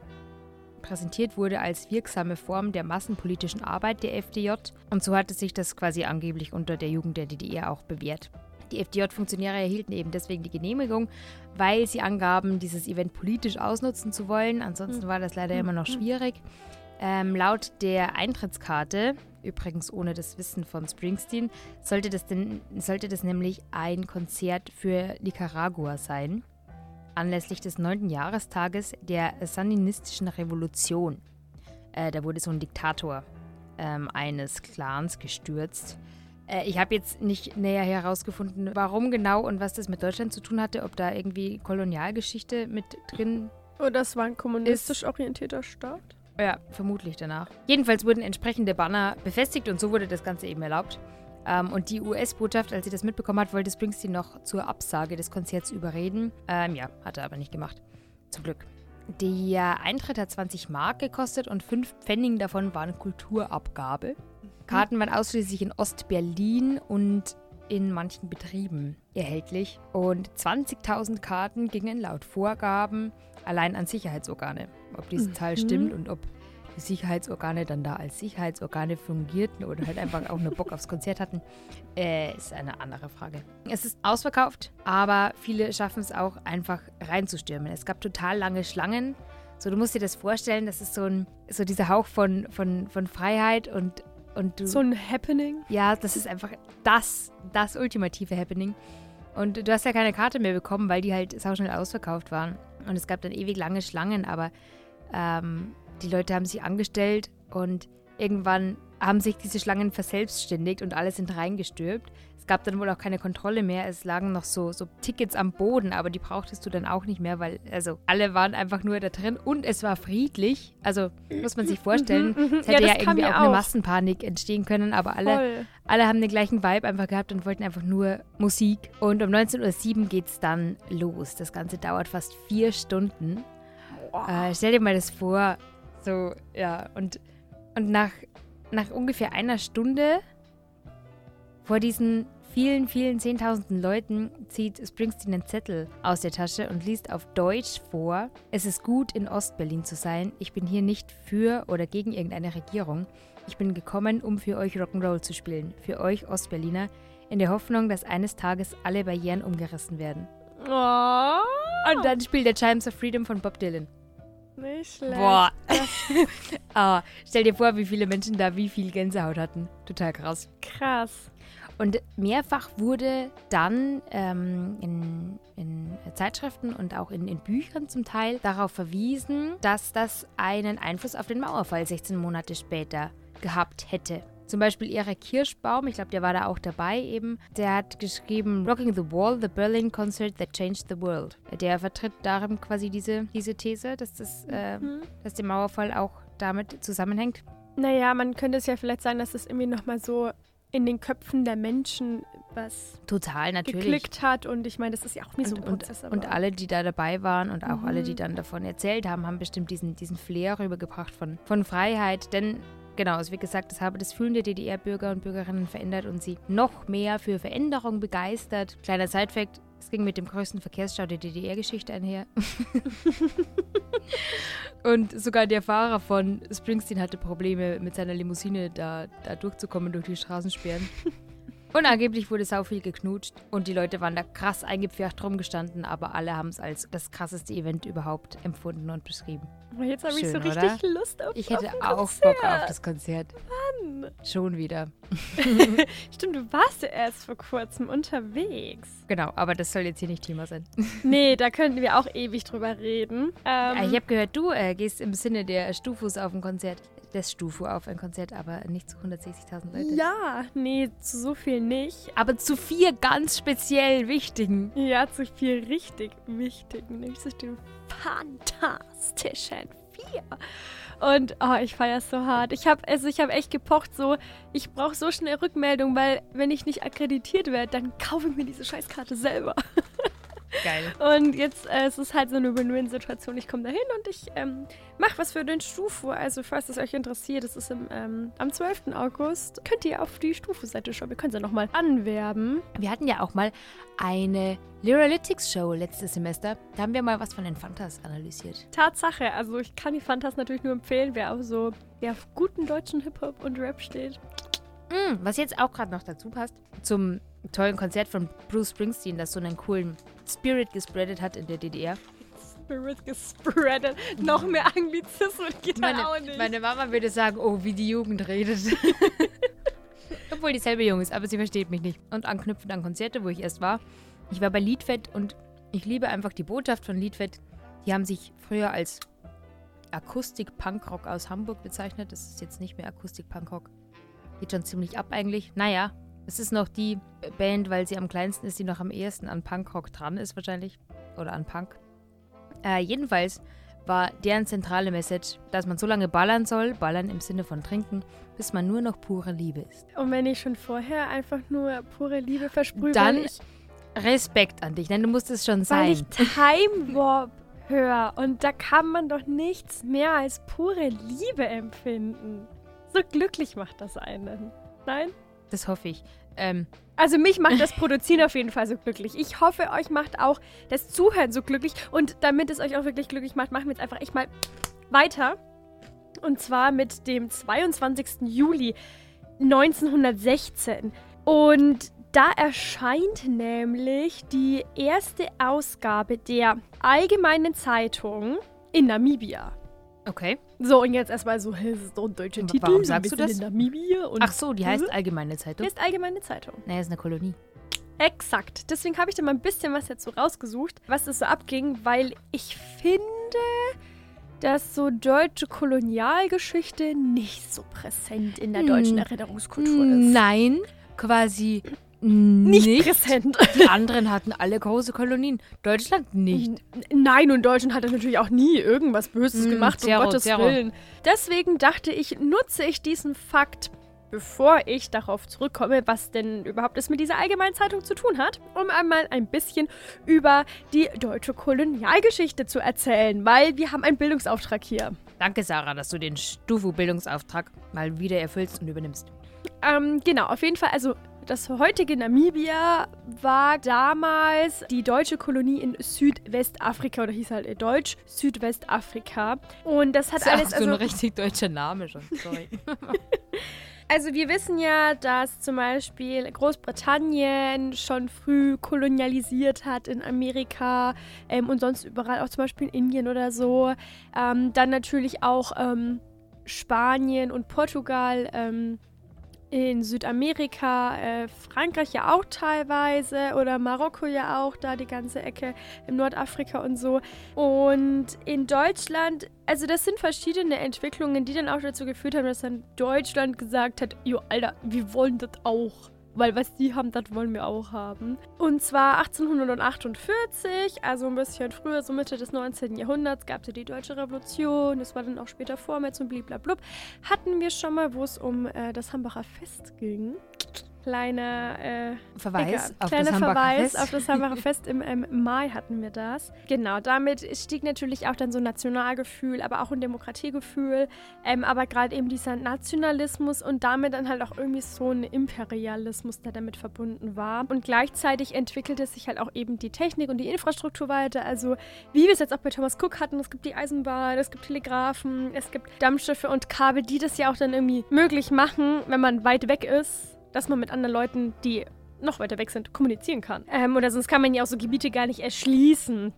präsentiert wurde als wirksame Form der massenpolitischen Arbeit der FDJ und so hatte sich das quasi angeblich unter der Jugend der DDR auch bewährt. Die FDJ-Funktionäre erhielten eben deswegen die Genehmigung, weil sie angaben, dieses Event politisch ausnutzen zu wollen. Ansonsten war das leider immer noch schwierig. Ähm, laut der Eintrittskarte, übrigens ohne das Wissen von Springsteen, sollte das, denn, sollte das nämlich ein Konzert für Nicaragua sein, anlässlich des 9. Jahrestages der Sandinistischen Revolution. Äh, da wurde so ein Diktator ähm, eines Clans gestürzt. Äh, ich habe jetzt nicht näher herausgefunden, warum genau und was das mit Deutschland zu tun hatte, ob da irgendwie Kolonialgeschichte mit drin Oh, das war ein kommunistisch orientierter Staat? ja, vermutlich danach. Jedenfalls wurden entsprechende Banner befestigt und so wurde das Ganze eben erlaubt. Ähm, und die US-Botschaft, als sie das mitbekommen hat, wollte Springsteen noch zur Absage des Konzerts überreden. Ähm, ja, hat er aber nicht gemacht. Zum Glück. Der Eintritt hat 20 Mark gekostet und 5 Pfennig davon waren Kulturabgabe. Karten waren ausschließlich in Ostberlin und in manchen Betrieben erhältlich. Und 20.000 Karten gingen laut Vorgaben allein an Sicherheitsorgane. Ob diese Zahl Mhm. stimmt und ob Sicherheitsorgane dann da als Sicherheitsorgane fungierten oder halt einfach auch nur Bock aufs Konzert hatten, äh, ist eine andere Frage. Es ist ausverkauft, aber viele schaffen es auch einfach reinzustürmen. Es gab total lange Schlangen. So, du musst dir das vorstellen, das ist so ein, so dieser Hauch von, von, von Freiheit und, und du. So ein Happening. Ja, das ist einfach das, das ultimative Happening. Und du hast ja keine Karte mehr bekommen, weil die halt sauschnell ausverkauft waren. Und es gab dann ewig lange Schlangen, aber ähm, die Leute haben sich angestellt und irgendwann haben sich diese Schlangen verselbstständigt und alle sind reingestürbt. Es gab dann wohl auch keine Kontrolle mehr. Es lagen noch so, so Tickets am Boden, aber die brauchtest du dann auch nicht mehr, weil also alle waren einfach nur da drin und es war friedlich. Also muss man sich vorstellen, Mhm, mhm. es hätte Ja, ja, irgendwie mir auch eine auch. Massenpanik entstehen können, aber alle Voll. alle haben den gleichen Vibe einfach gehabt und wollten einfach nur Musik. Und um 19.07 Uhr geht's dann los. Das Ganze dauert fast vier Stunden. Äh, stell dir mal das vor. So, ja. Und, und nach, nach ungefähr einer Stunde vor diesen vielen, vielen Zehntausenden Leuten zieht Springsteen einen Zettel aus der Tasche und liest auf Deutsch vor. Es ist gut, in Ostberlin zu sein. Ich bin hier nicht für oder gegen irgendeine Regierung. Ich bin gekommen, um für euch Rock'n'Roll zu spielen. Für euch Ostberliner. In der Hoffnung, dass eines Tages alle Barrieren umgerissen werden. Oh, Und dann spielt der Chimes of Freedom von Bob Dylan. Nicht schlecht. Boah. (laughs) ah, stell dir vor, wie viele Menschen da wie viel Gänsehaut hatten. Total krass. Krass. Und mehrfach wurde dann ähm, in, in Zeitschriften und auch in, in Büchern zum Teil darauf verwiesen, dass das einen Einfluss auf den Mauerfall 16 Monate später gehabt hätte. Zum Beispiel Erik Kirschbaum, ich glaube, der war da auch dabei eben, der hat geschrieben Rocking the Wall, the Berlin Concert that changed the world. Der vertritt darin quasi diese, diese These, dass, das, äh, Mhm. dass der Mauerfall auch damit zusammenhängt. Naja, man könnte es ja vielleicht sagen, dass es irgendwie nochmal so in den Köpfen der Menschen was Total, natürlich. geklickt hat. Und ich meine, das ist ja auch wie so ein und, Prozess. und, und alle, die da dabei waren und auch Mhm. alle, die dann davon erzählt haben, haben bestimmt diesen, diesen Flair rübergebracht von, von Freiheit. Denn genau, es wird gesagt, es habe das Fühlen der DDR-Bürger und Bürgerinnen verändert und sie noch mehr für Veränderung begeistert. Kleiner Sidefact, es ging mit dem größten Verkehrsstau der DDR-Geschichte einher. (laughs) und sogar der Fahrer von Springsteen hatte Probleme mit seiner Limousine da, da durchzukommen durch die Straßensperren. Und angeblich wurde sau viel geknutscht und die Leute waren da krass eingepfercht rumgestanden, aber alle haben es als das krasseste Event überhaupt empfunden und beschrieben. Aber jetzt habe ich so richtig oder? Lust auf Ich hätte auf auch. Bock auf das Konzert. Mann. Schon wieder. (laughs) Stimmt, du warst ja erst vor kurzem unterwegs. Genau, aber das soll jetzt hier nicht Thema sein. (laughs) Nee, da könnten wir auch ewig drüber reden. Ähm, Äh, ich habe gehört, du äh, gehst im Sinne der Stufus auf ein Konzert. Des Stufu auf ein Konzert, aber nicht zu 160.000 Leute. ja, nee, zu so viel nicht. Aber zu vier ganz speziell wichtigen. Ja, zu viel richtig wichtigen, nämlich zu den fantastischen vier. Und oh, ich feiere es so hart. Ich habe also ich habe echt gepocht so, ich brauche so schnell Rückmeldung, weil wenn ich nicht akkreditiert werde, dann kaufe ich mir diese Scheißkarte selber. (laughs) Geil. Und jetzt äh, es ist halt so eine Win-Win-Situation. Ich komme dahin und ich ähm, mache was für den Stufu. Also falls es euch interessiert, es ist im, ähm, am 12. August. Könnt ihr auf die Stufu-Seite schauen. Wir können sie nochmal anwerben. Wir hatten ja auch mal eine Lyralytics-Show letztes Semester. Da haben wir mal was von den Fantas analysiert. Tatsache, also ich kann die Fantas natürlich nur empfehlen, wer auf so ja, auf guten deutschen Hip-Hop und Rap steht. Mm, was jetzt auch gerade noch dazu passt, zum tollen Konzert von Bruce Springsteen, das so einen coolen Spirit gespreadet hat in der DDR. Spirit gespreadet. Noch mehr Anglizismen geht da auch Meine, nicht. meine Mama würde sagen, oh, wie die Jugend redet. (laughs) Obwohl dieselbe Jung ist, aber sie versteht mich nicht. Und anknüpfend an Konzerte, wo ich erst war. Ich war bei Liedfett und ich liebe einfach die Botschaft von Liedfett. Die haben sich früher als Akustik-Punkrock aus Hamburg bezeichnet. Das ist jetzt nicht mehr Akustik-Punkrock. Geht schon ziemlich ab eigentlich. Naja, es ist noch die Band, weil sie am kleinsten ist, die noch am ehesten an Punkrock dran ist wahrscheinlich. Oder an Punk. Äh, jedenfalls war deren zentrale Message, dass man so lange ballern soll, ballern im Sinne von trinken, bis man nur noch pure Liebe ist. Und wenn ich schon vorher einfach nur pure Liebe versprühe, Dann weil Respekt an dich, denn du musst es schon weil sein. ich Time Warp höre. Und da kann man doch nichts mehr als pure Liebe empfinden. So glücklich macht das einen. Nein? Das hoffe ich. Ähm, Also mich macht das Produzieren auf jeden Fall so glücklich. Ich hoffe, euch macht auch das Zuhören so glücklich. Und damit es euch auch wirklich glücklich macht, machen wir jetzt einfach echt mal weiter. Und zwar mit dem 22. Juli 1916. Und da erscheint nämlich die erste Ausgabe der Allgemeinen Zeitung in Namibia. okay. So, und jetzt erstmal so, ist doch ein deutscher Titel. warum sagst du das? In Namibia und Ach so, die heißt Allgemeine Zeitung. ist Allgemeine Zeitung. Naja, ist eine Kolonie. Exakt. Deswegen habe ich da mal ein bisschen was jetzt so rausgesucht, was es so abging, weil ich finde, dass so deutsche Kolonialgeschichte nicht so präsent in der deutschen Hm. Erinnerungskultur ist. Nein, quasi Nicht, nicht. präsent. Die anderen hatten alle große Kolonien. Deutschland nicht. Nein, und Deutschland hat natürlich auch nie irgendwas Böses Hm, gemacht, um zero, Gottes zero. Willen. Deswegen dachte ich, nutze ich diesen Fakt, bevor ich darauf zurückkomme, was denn überhaupt es mit dieser allgemeinen Zeitung zu tun hat, um einmal ein bisschen über die deutsche Kolonialgeschichte zu erzählen, weil wir haben einen Bildungsauftrag hier. Danke, Sarah, dass du den Stufu-Bildungsauftrag mal wieder erfüllst und übernimmst. Ähm, genau, auf jeden Fall, also das heutige Namibia war damals die deutsche Kolonie in Südwestafrika oder hieß halt Deutsch Südwestafrika. Und das hat Das ist alles, auch so ein also, richtig deutscher Name schon. Sorry. (laughs) also wir wissen ja, dass zum Beispiel Großbritannien schon früh kolonialisiert hat in Amerika ähm, und sonst überall, auch zum Beispiel in Indien oder so. Ähm, dann natürlich auch ähm, Spanien und Portugal ähm, in Südamerika, äh, Frankreich ja auch teilweise oder Marokko ja auch, da die ganze Ecke im Nordafrika und so. Und in Deutschland, also das sind verschiedene Entwicklungen, die dann auch dazu geführt haben, dass dann Deutschland gesagt hat, jo, Alter, wir wollen das auch. Weil was die haben, das wollen wir auch haben. Und zwar 1848, also ein bisschen früher, so Mitte des 19. Jahrhunderts, gab es die Deutsche Revolution. Das war dann auch später Vormärz und bliblablub. Hatten wir schon mal, wo es um äh, das Hambacher Fest ging. Kleiner äh, Verweis Egal. auf Kleiner das Verweis Fest. auf das Hambacher (laughs) Fest im ähm, Mai hatten wir das. Genau, damit stieg natürlich auch dann so ein Nationalgefühl, aber auch ein Demokratiegefühl, ähm, aber gerade eben dieser Nationalismus und damit dann halt auch irgendwie so ein Imperialismus, der damit verbunden war. Und gleichzeitig entwickelte sich halt auch eben die Technik und die Infrastruktur weiter. Also wie wir es jetzt auch bei Thomas Cook hatten, es gibt die Eisenbahn, es gibt Telegrafen, es gibt Dampfschiffe und Kabel, die das ja auch dann irgendwie möglich machen, wenn man weit weg ist, dass man mit anderen Leuten, die noch weiter weg sind, kommunizieren kann. Ähm, oder sonst kann man ja auch so Gebiete gar nicht erschließen.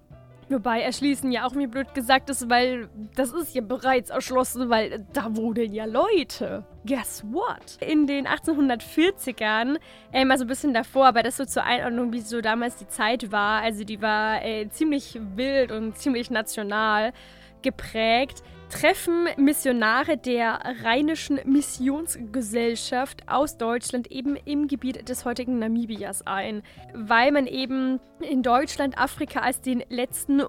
Wobei erschließen ja auch mir blöd gesagt ist, weil das ist ja bereits erschlossen, weil da wohnen ja Leute. Guess what? In den 1840ern, ähm, also ein bisschen davor, aber das so zur Einordnung, wie so damals die Zeit war, also die war äh, ziemlich wild und ziemlich national geprägt, treffen Missionare der Rheinischen Missionsgesellschaft aus Deutschland eben im Gebiet des heutigen Namibias ein, weil man eben in Deutschland Afrika als den letzten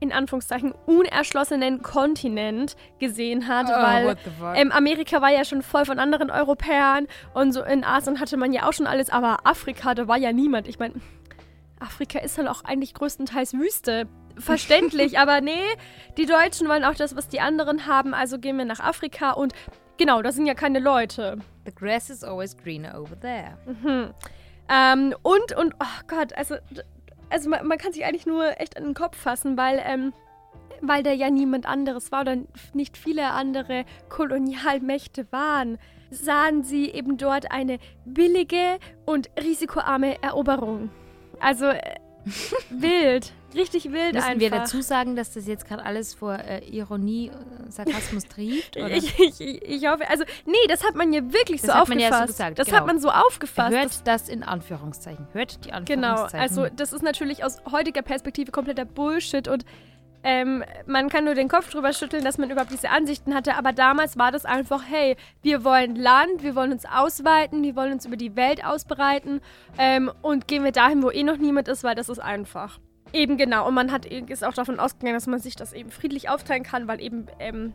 in Anführungszeichen unerschlossenen Kontinent gesehen hat, Oh, weil ähm, Amerika war ja schon voll von anderen Europäern und so in Asien hatte man ja auch schon alles, aber Afrika, da war ja niemand. Ich meine, Afrika ist halt auch eigentlich größtenteils Wüste. Verständlich, aber nee, die Deutschen wollen auch das, was die anderen haben, also gehen wir nach Afrika und genau, das sind ja keine Leute. The grass is always greener over there. Mhm. Ähm, und, und, oh Gott, also, also man, man kann sich eigentlich nur echt an den Kopf fassen, weil, ähm, weil da ja niemand anderes war oder nicht viele andere Kolonialmächte waren, sahen sie eben dort eine billige und risikoarme Eroberung. Also äh, (laughs) wild, richtig wild Müssen einfach. wir dazu sagen, dass das jetzt gerade alles vor äh, Ironie, äh, Sarkasmus trieft? Ich, ich, ich hoffe, also nee, das hat man ja wirklich Das so man ja aufgefasst. so gesagt, das genau. hat man so aufgefasst. Hört das in Anführungszeichen. Hört die Genau, Anführungszeichen. also das ist natürlich aus heutiger Perspektive kompletter Bullshit und ähm, man kann nur den Kopf drüber schütteln, dass man überhaupt diese Ansichten hatte, aber damals war das einfach, hey, wir wollen Land, wir wollen uns ausweiten, wir wollen uns über die Welt ausbreiten ähm, und gehen wir dahin, wo eh noch niemand ist, weil das ist einfach. Eben genau, und man hat, ist auch davon ausgegangen, dass man sich das eben friedlich aufteilen kann, weil eben ähm,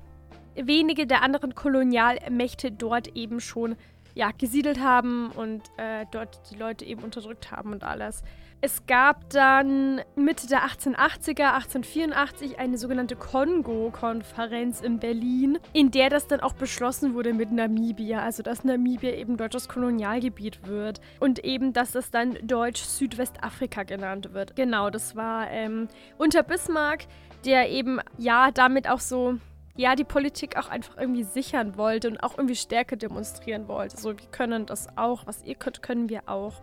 wenige der anderen Kolonialmächte dort eben schon ja, gesiedelt haben und äh, dort die Leute eben unterdrückt haben und alles. Es gab dann Mitte der 1880er, 1884 eine sogenannte Kongo-Konferenz in Berlin, in der das dann auch beschlossen wurde mit Namibia, also dass Namibia eben deutsches Kolonialgebiet wird und eben, dass das dann Deutsch-Südwestafrika genannt wird. Genau, das war ähm, unter Bismarck, der eben ja damit auch so ja, die Politik auch einfach irgendwie sichern wollte und auch irgendwie Stärke demonstrieren wollte. So, wir können das auch, was ihr könnt, können wir auch.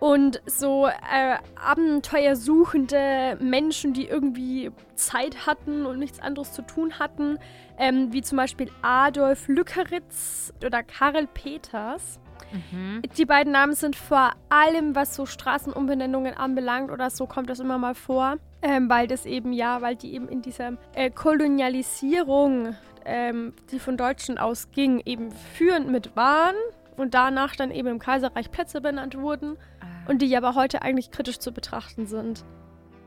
Und so äh, abenteuersuchende Menschen, die irgendwie Zeit hatten und nichts anderes zu tun hatten, ähm, wie zum Beispiel Adolf Lückeritz oder Karel Peters. Mhm. Die beiden Namen sind vor allem, was so Straßenumbenennungen anbelangt oder so, kommt das immer mal vor. Ähm, weil das eben, ja, weil die eben in dieser äh, Kolonialisierung, ähm, die von Deutschen ausging, eben führend mit waren und danach dann eben im Kaiserreich Plätze benannt wurden und die aber heute eigentlich kritisch zu betrachten sind.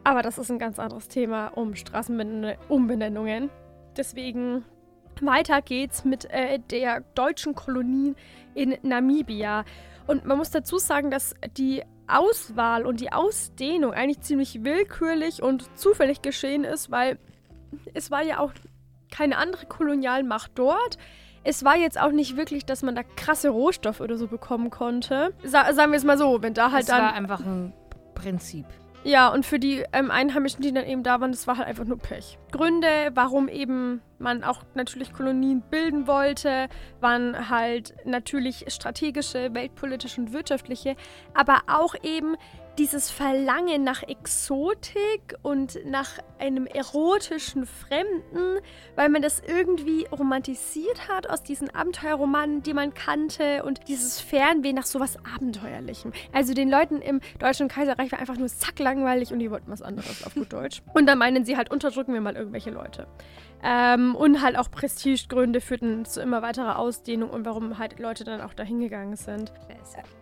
Aber das ist ein ganz anderes Thema um Straßenumbenennungen. Deswegen weiter geht's mit äh, der deutschen Kolonie in Namibia. Und man muss dazu sagen, dass die Auswahl und die Ausdehnung eigentlich ziemlich willkürlich und zufällig geschehen ist, weil es war ja auch keine andere Kolonialmacht dort. Es war jetzt auch nicht wirklich, dass man da krasse Rohstoffe oder so bekommen konnte. Sa sagen wir es mal so, wenn da halt es dann. Es war einfach ein Prinzip. Ja, und für die ähm, Einheimischen, die dann eben da waren, das war halt einfach nur Pech. Gründe, warum eben man auch natürlich Kolonien bilden wollte, waren halt natürlich strategische, weltpolitische und wirtschaftliche, aber auch eben dieses Verlangen nach Exotik und nach einem erotischen Fremden, weil man das irgendwie romantisiert hat aus diesen Abenteuerromanen, die man kannte und dieses Fernweh nach sowas Abenteuerlichem. Also den Leuten im Deutschen Kaiserreich war einfach nur sacklangweilig und die wollten was anderes auf gut Deutsch. Und dann meinen sie halt, unterdrücken wir mal irgendwelche Leute. Ähm, und halt auch Prestigegründe führten zu immer weiterer Ausdehnung und warum halt Leute dann auch dahin gegangen sind.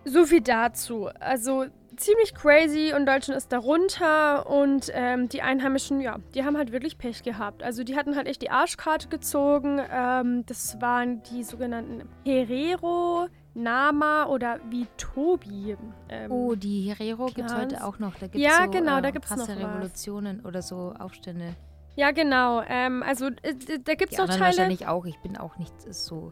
So viel dazu. Also ziemlich crazy und Deutschland ist darunter und ähm, die Einheimischen, ja, die haben halt wirklich Pech gehabt. Also die hatten halt echt die Arschkarte gezogen. Ähm, das waren die sogenannten Herero. Nama oder wie Tobi. Ähm, oh, die Herero gibt es heute auch noch. Da gibt's ja, so, genau, äh, da gibt es noch Revolutionen was. oder so Aufstände. Ja, genau. Ähm, also äh, da gibt es noch Teile. wahrscheinlich auch. Ich bin auch nicht so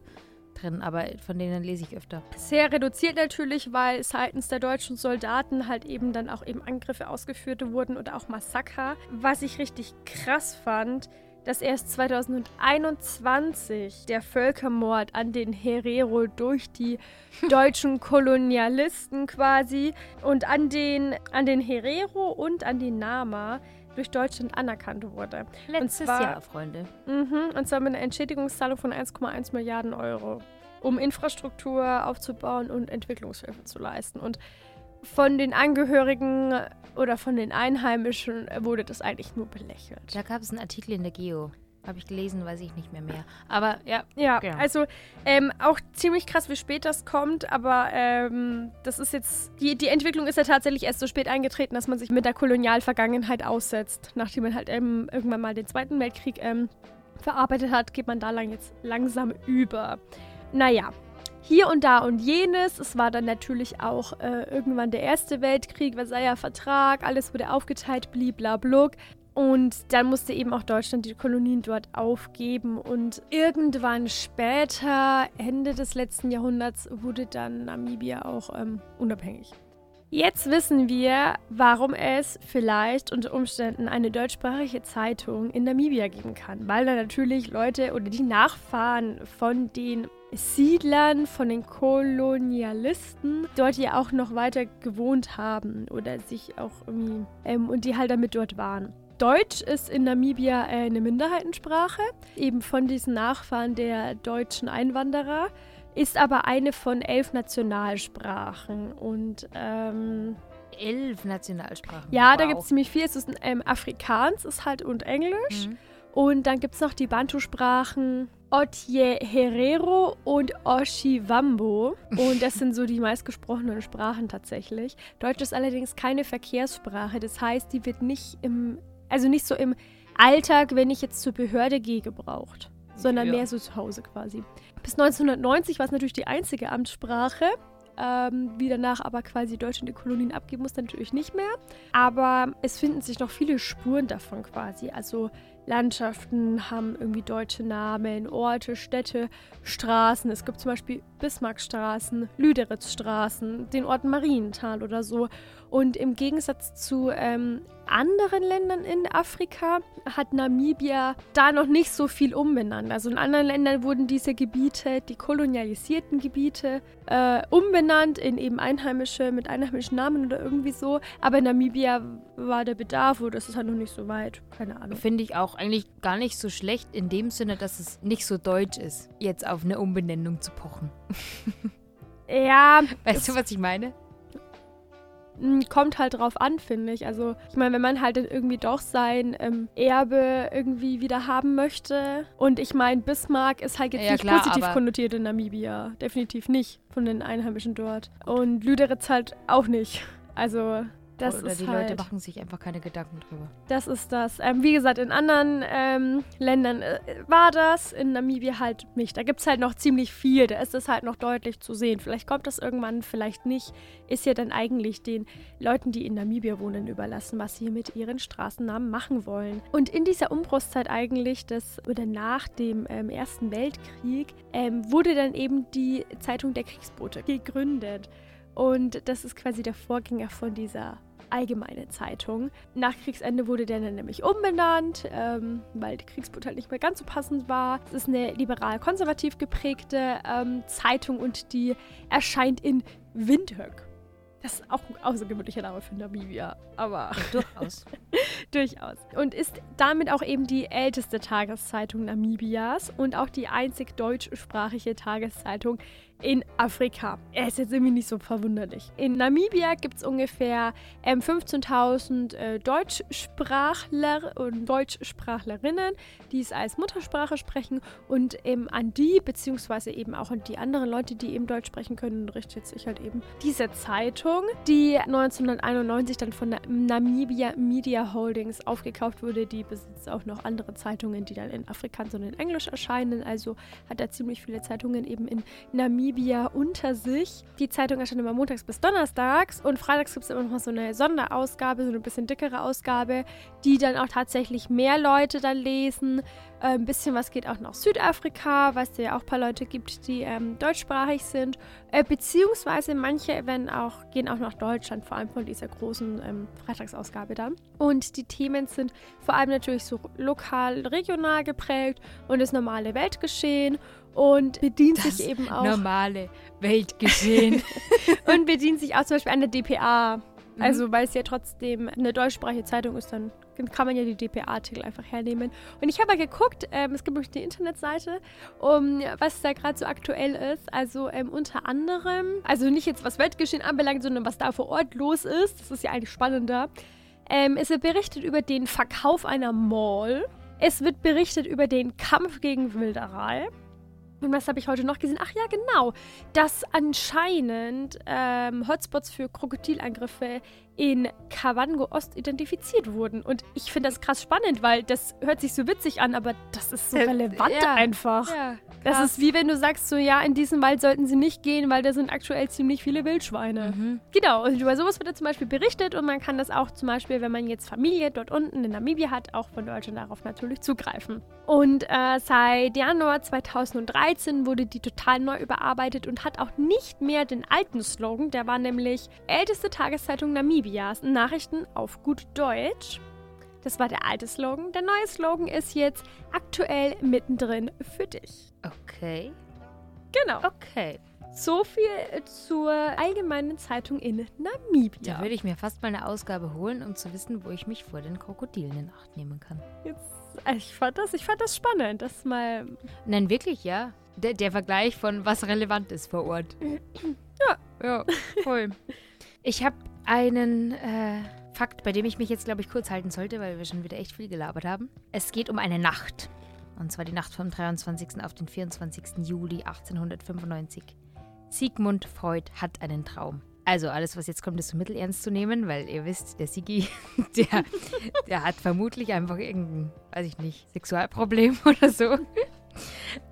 drin, aber von denen lese ich öfter. Sehr reduziert natürlich, weil seitens der deutschen Soldaten halt eben dann auch eben Angriffe ausgeführt wurden oder auch Massaker. Was ich richtig krass fand, dass erst 2021 der Völkermord an den Herero durch die (laughs) deutschen Kolonialisten quasi und an den, an den Herero und an die Nama durch Deutschland anerkannt wurde. Letztes zwar, Jahr, Freunde. Mh, und zwar mit einer Entschädigungszahlung von 1,1 Milliarden Euro, um Infrastruktur aufzubauen und Entwicklungshilfe zu leisten. Und von den Angehörigen oder von den Einheimischen wurde das eigentlich nur belächelt. Da gab es einen Artikel in der Geo. Habe ich gelesen, weiß ich nicht mehr mehr. Aber ja. Ja, genau. also ähm, auch ziemlich krass, wie spät das kommt. Aber ähm, das ist jetzt, die, die Entwicklung ist ja tatsächlich erst so spät eingetreten, dass man sich mit der Kolonialvergangenheit aussetzt. Nachdem man halt ähm, irgendwann mal den Zweiten Weltkrieg ähm, verarbeitet hat, geht man da lang jetzt langsam über. Naja, hier und da und jenes. Es war dann natürlich auch äh, irgendwann der Erste Weltkrieg, Versailler Vertrag, alles wurde aufgeteilt, bliblablug. Und dann musste eben auch Deutschland die Kolonien dort aufgeben. Und irgendwann später, Ende des letzten Jahrhunderts, wurde dann Namibia auch ähm, unabhängig. Jetzt wissen wir, warum es vielleicht unter Umständen eine deutschsprachige Zeitung in Namibia geben kann. Weil da natürlich Leute oder die Nachfahren von den Siedlern, von den Kolonialisten dort ja auch noch weiter gewohnt haben oder sich auch irgendwie ähm, und die halt damit dort waren. Deutsch ist in Namibia eine Minderheitensprache, eben von diesen Nachfahren der deutschen Einwanderer, ist aber eine von elf Nationalsprachen und ähm, elf Nationalsprachen. Ja, wow. da gibt es ziemlich viel. Es ist ähm, Afrikaans ist halt und Englisch. Mhm. Und dann gibt es noch die Bantu-Sprachen Otje Herero und Oshiwambo. Und das sind so die meistgesprochenen Sprachen tatsächlich. Deutsch ist allerdings keine Verkehrssprache. Das heißt, die wird nicht im also nicht so im Alltag, wenn ich jetzt zur Behörde gehe, gebraucht, sondern ja. mehr so zu Hause quasi. Bis 1990 war es natürlich die einzige Amtssprache. Ähm, wie danach aber quasi Deutschland die Kolonien abgeben musste, natürlich nicht mehr. Aber es finden sich noch viele Spuren davon quasi. Also Landschaften haben irgendwie deutsche Namen, Orte, Städte, Straßen. Es gibt zum Beispiel Bismarckstraßen, Lüderitzstraßen, den Ort Marienthal oder so. Und im Gegensatz zu ähm, anderen Ländern in Afrika hat Namibia da noch nicht so viel umbenannt. Also in anderen Ländern wurden diese Gebiete, die kolonialisierten Gebiete, äh, umbenannt in eben einheimische mit einheimischen Namen oder irgendwie so. Aber in Namibia war der Bedarf oder das ist halt noch nicht so weit. Keine Ahnung. Finde ich auch eigentlich gar nicht so schlecht in dem Sinne, dass es nicht so deutsch ist, jetzt auf eine Umbenennung zu pochen. (laughs) ja. Weißt du, was ich meine? kommt halt drauf an, finde ich. Also, ich meine, wenn man halt dann irgendwie doch sein ähm, Erbe irgendwie wieder haben möchte. Und ich meine, Bismarck ist halt jetzt ja, nicht klar, positiv konnotiert in Namibia. Definitiv nicht von den Einheimischen dort. Und Lüderitz halt auch nicht. Also, das Oder ist die halt, Leute machen sich einfach keine Gedanken drüber. Das ist das. Ähm, wie gesagt, in anderen ähm, Ländern äh, war das, in Namibia halt nicht. Da gibt es halt noch ziemlich viel. Da ist es halt noch deutlich zu sehen. Vielleicht kommt das irgendwann, vielleicht nicht. Ist ja dann eigentlich den Leuten, die in Namibia wohnen, überlassen, was sie mit ihren Straßennamen machen wollen. Und in dieser Umbruchszeit eigentlich, das oder nach dem ähm, Ersten Weltkrieg, ähm, wurde dann eben die Zeitung der Kriegsboote gegründet. Und das ist quasi der Vorgänger von dieser allgemeine Zeitung. Nach Kriegsende wurde der dann nämlich umbenannt, ähm, weil die Kriegsboot halt nicht mehr ganz so passend war. Es ist eine liberal-konservativ geprägte ähm, Zeitung und die erscheint in Windhoek. Das ist auch ein außergewöhnlicher Name für Namibia, aber. Ja, durchaus. (laughs) durchaus. Und ist damit auch eben die älteste Tageszeitung Namibias und auch die einzig deutschsprachige Tageszeitung in Afrika. Er ist jetzt irgendwie nicht so verwunderlich. In Namibia gibt es ungefähr ähm, 15.000 äh, Deutschsprachler und Deutschsprachlerinnen, die es als Muttersprache sprechen. Und ähm, an die, beziehungsweise eben auch an die anderen Leute, die eben Deutsch sprechen können, richtet sich halt eben diese Zeitung, die 1991 dann von Namibia Media Holdings aufgekauft wurde. Die besitzt auch noch andere Zeitungen, die dann in Afrikaans und in Englisch erscheinen. Also hat er ziemlich viele Zeitungen eben in Namibia Namibia unter sich. Die Zeitung erscheint immer montags bis donnerstags und freitags gibt es immer noch so eine Sonderausgabe, so eine bisschen dickere Ausgabe, die dann auch tatsächlich mehr Leute dann lesen. Äh, ein bisschen was geht auch nach Südafrika, weil es ja auch ein paar Leute gibt, die ähm, deutschsprachig sind. Äh, beziehungsweise manche werden auch, gehen auch nach Deutschland, vor allem von dieser großen ähm, Freitagsausgabe dann. Und die Themen sind vor allem natürlich so lokal, regional geprägt und das normale Weltgeschehen und bedient das sich eben auch. Normale Weltgeschehen. (laughs) und bedient sich auch zum Beispiel an der DPA. Mhm. Also, weil es ja trotzdem eine deutschsprachige Zeitung ist, dann kann man ja die DPA-Artikel einfach hernehmen. Und ich habe mal geguckt, ähm, es gibt nämlich eine Internetseite, um, was da gerade so aktuell ist. Also ähm, unter anderem, also nicht jetzt was Weltgeschehen anbelangt, sondern was da vor Ort los ist. Das ist ja eigentlich spannender. Ähm, es wird berichtet über den Verkauf einer Mall. Es wird berichtet über den Kampf gegen Wilderei. Und was habe ich heute noch gesehen? Ach ja, genau. Dass anscheinend ähm, Hotspots für Krokodilangriffe in Kavango Ost identifiziert wurden. Und ich finde das krass spannend, weil das hört sich so witzig an, aber das ist so äh, relevant ja, einfach. Ja, das ist wie wenn du sagst, so ja, in diesen Wald sollten sie nicht gehen, weil da sind aktuell ziemlich viele Wildschweine. Mhm. Genau, und über sowas wird da zum Beispiel berichtet und man kann das auch zum Beispiel, wenn man jetzt Familie dort unten in Namibia hat, auch von Deutschland darauf natürlich zugreifen. Und äh, seit Januar 2013 wurde die total neu überarbeitet und hat auch nicht mehr den alten Slogan, der war nämlich älteste Tageszeitung Namibia. Namibias Nachrichten auf gut Deutsch. Das war der alte Slogan. Der neue Slogan ist jetzt aktuell mittendrin für dich. Okay. Genau. Okay. So viel zur allgemeinen Zeitung in Namibia. Da würde ich mir fast mal eine Ausgabe holen, um zu wissen, wo ich mich vor den Krokodilen in Acht nehmen kann. Jetzt, äh, ich, fand das, ich fand das spannend, das mal. Nein, wirklich, ja. Der, der Vergleich von was relevant ist vor Ort. ja. Ja, voll. (laughs) Ich habe einen äh, Fakt, bei dem ich mich jetzt, glaube ich, kurz halten sollte, weil wir schon wieder echt viel gelabert haben. Es geht um eine Nacht. Und zwar die Nacht vom 23. auf den 24. Juli 1895. Sigmund Freud hat einen Traum. Also alles, was jetzt kommt, ist so mittelernst zu nehmen, weil ihr wisst, der Sigi, (laughs) der, der hat vermutlich einfach irgendein, weiß ich nicht, Sexualproblem (laughs) oder so.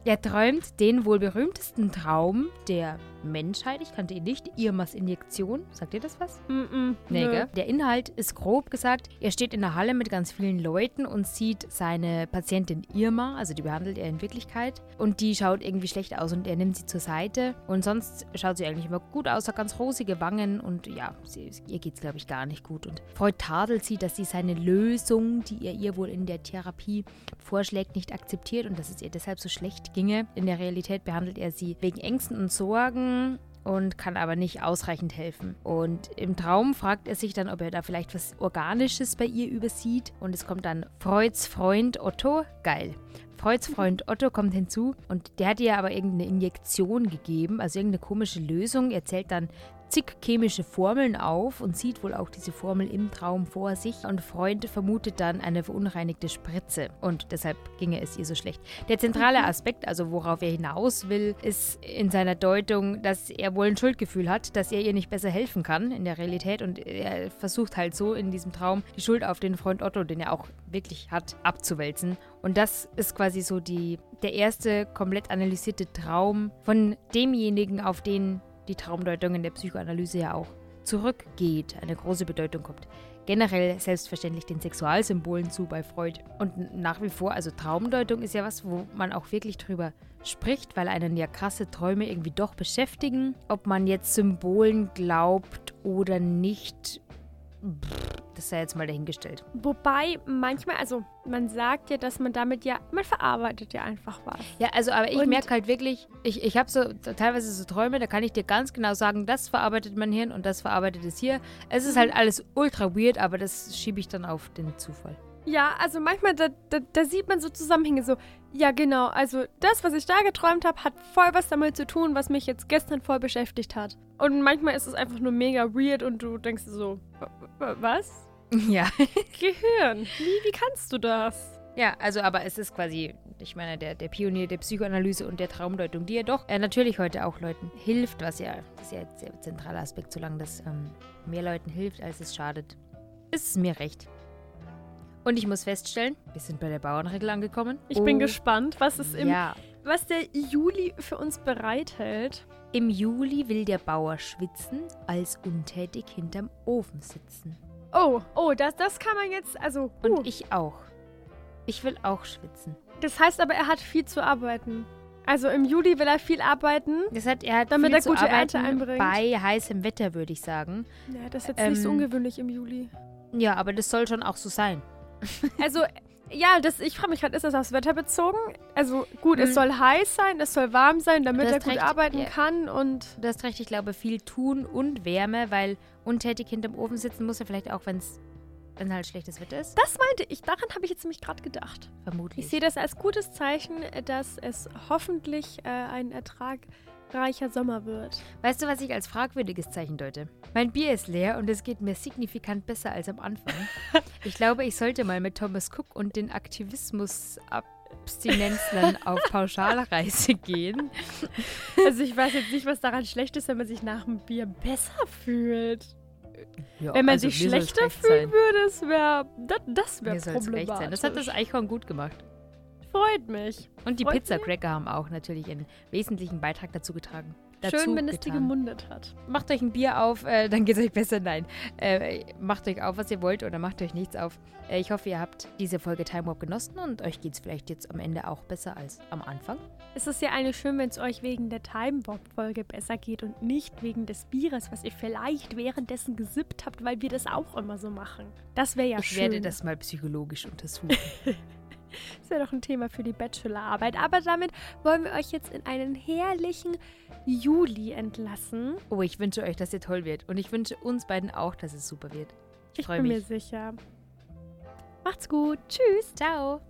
Er träumt den wohl berühmtesten Traum der Menschheit. Ich kannte ihn nicht. Irmas Injektion. Sagt ihr das was? Mm -mm, Nee, nö. gell? Der Inhalt ist grob gesagt, er steht in der Halle mit ganz vielen Leuten und sieht seine Patientin Irma, also die behandelt er in Wirklichkeit, und die schaut irgendwie schlecht aus und er nimmt sie zur Seite. Und sonst schaut sie eigentlich immer gut aus, hat ganz rosige Wangen und ja, sie, ihr geht's glaube ich gar nicht gut. Und Freud tadelt sie, dass sie seine Lösung, die er ihr wohl in der Therapie vorschlägt, nicht akzeptiert und dass es ihr deshalb so schlecht ginge. In der Realität behandelt er sie wegen Ängsten und Sorgen und kann aber nicht ausreichend helfen. Und im Traum fragt er sich dann, ob er da vielleicht was Organisches bei ihr übersieht. Und es kommt dann Freuds Freund Otto. Geil. Freuds Freund Otto kommt hinzu und der hat ihr aber irgendeine Injektion gegeben, also irgendeine komische Lösung. Er zählt dann zig chemische Formeln auf und sieht wohl auch diese Formel im Traum vor sich. Und Freund vermutet dann eine verunreinigte Spritze. Und deshalb ginge es ihr so schlecht. Der zentrale Aspekt, also worauf er hinaus will, ist in seiner Deutung, dass er wohl ein Schuldgefühl hat, dass er ihr nicht besser helfen kann in der Realität. Und er versucht halt so in diesem Traum die Schuld auf den Freund Otto, den er auch wirklich hat, abzuwälzen. Und das ist quasi so die, der erste komplett analysierte Traum von demjenigen, auf den die Traumdeutung in der Psychoanalyse ja auch zurückgeht, eine große Bedeutung kommt. Generell selbstverständlich den Sexualsymbolen zu bei Freud. Und nach wie vor, also Traumdeutung ist ja was, wo man auch wirklich drüber spricht, weil einen ja krasse Träume irgendwie doch beschäftigen. Ob man jetzt Symbolen glaubt oder nicht, das sei jetzt mal dahingestellt. Wobei manchmal, also man sagt ja, dass man damit ja, man verarbeitet ja einfach was. Ja, also, aber ich merke halt wirklich, ich, ich habe so teilweise so Träume, da kann ich dir ganz genau sagen, das verarbeitet mein Hirn und das verarbeitet es hier. Es ist halt alles ultra weird, aber das schiebe ich dann auf den Zufall. Ja, also manchmal, da, da, da sieht man so Zusammenhänge, so, ja genau, also das, was ich da geträumt habe, hat voll was damit zu tun, was mich jetzt gestern voll beschäftigt hat. Und manchmal ist es einfach nur mega weird und du denkst so, "Wa- wa- was? (laughs) Ja. Gehirn, wie, wie kannst du das? Ja, also, aber es ist quasi, ich meine, der, der Pionier der Psychoanalyse und der Traumdeutung, die ja doch äh, natürlich heute auch Leuten hilft, was ja, das ist ja ein sehr zentraler Aspekt, solange das ähm, mehr Leuten hilft, als es schadet, ist es mir recht. Und ich muss feststellen, wir sind bei der Bauernregel angekommen. Ich bin Oh, gespannt, was es im, Ja, was der Juli für uns bereithält. Im Juli will der Bauer schwitzen, als untätig hinterm Ofen sitzen. Oh, oh, das, das kann man jetzt, also, Und uh, ich auch. Ich will auch schwitzen. das heißt aber, er hat viel zu arbeiten. Also im Juli will er viel arbeiten. Das hat, er hat Damit viel er zu gute arbeiten Ernte einbringt. bei heißem Wetter, würde ich sagen. Ja, das ist jetzt nicht so Ähm, ungewöhnlich im Juli. Ja, aber das soll schon auch so sein. Also, ja, das, ich frage mich gerade, ist das aufs Wetter bezogen? Also, gut, es Mhm. soll heiß sein, es soll warm sein, damit er gut recht, arbeiten ja. kann und. Du hast recht, ich glaube, viel tun und Wärme, weil untätig hinterm Ofen sitzen muss er vielleicht auch, wenn es wenn halt schlechtes Wetter ist. Das meinte ich, daran habe ich jetzt nämlich gerade gedacht. Vermutlich. Ich sehe das als gutes Zeichen, dass es hoffentlich äh, ein ertragreicher Sommer wird. Weißt du, was ich als fragwürdiges Zeichen deute? Mein Bier ist leer und es geht mir signifikant besser als am Anfang. (laughs) ich glaube, ich sollte mal mit Thomas Cook und den Aktivismus-Abstinenzlern (laughs) auf Pauschalreise gehen. Also, ich weiß jetzt nicht, was daran schlecht ist, wenn man sich nach dem Bier besser fühlt. Ja, wenn man also sich schlechter fühlen sein. würde, das wäre das, das wär sein. Das hat das problematisch. Eichhorn gut gemacht. Freut mich. Und die Pizzacracker haben auch natürlich einen wesentlichen Beitrag dazu getragen. Dazu Schön, wenn es die getan. gemundet hat. Macht euch ein Bier auf, äh, dann geht es euch besser. Nein, äh, macht euch auf, was ihr wollt oder macht euch nichts auf. Äh, ich hoffe, ihr habt diese Folge Time Warp genossen und euch geht es vielleicht jetzt am Ende auch besser als am Anfang. Es ist ja eigentlich schön, wenn es euch wegen der Time Warp Folge besser geht und nicht wegen des Bieres, was ihr vielleicht währenddessen gesippt habt, weil wir das auch immer so machen. Das wäre ja ich schön. werde das mal psychologisch untersuchen. (laughs) (laughs) Das wäre doch ein Thema für die Bachelorarbeit. Aber damit wollen wir euch jetzt in einen herrlichen Juli entlassen. oh, ich wünsche euch, dass ihr toll wird. Und ich wünsche uns beiden auch, dass es super wird. Ich Ich freue bin mir mich. sicher. Macht's gut. Tschüss. Ciao.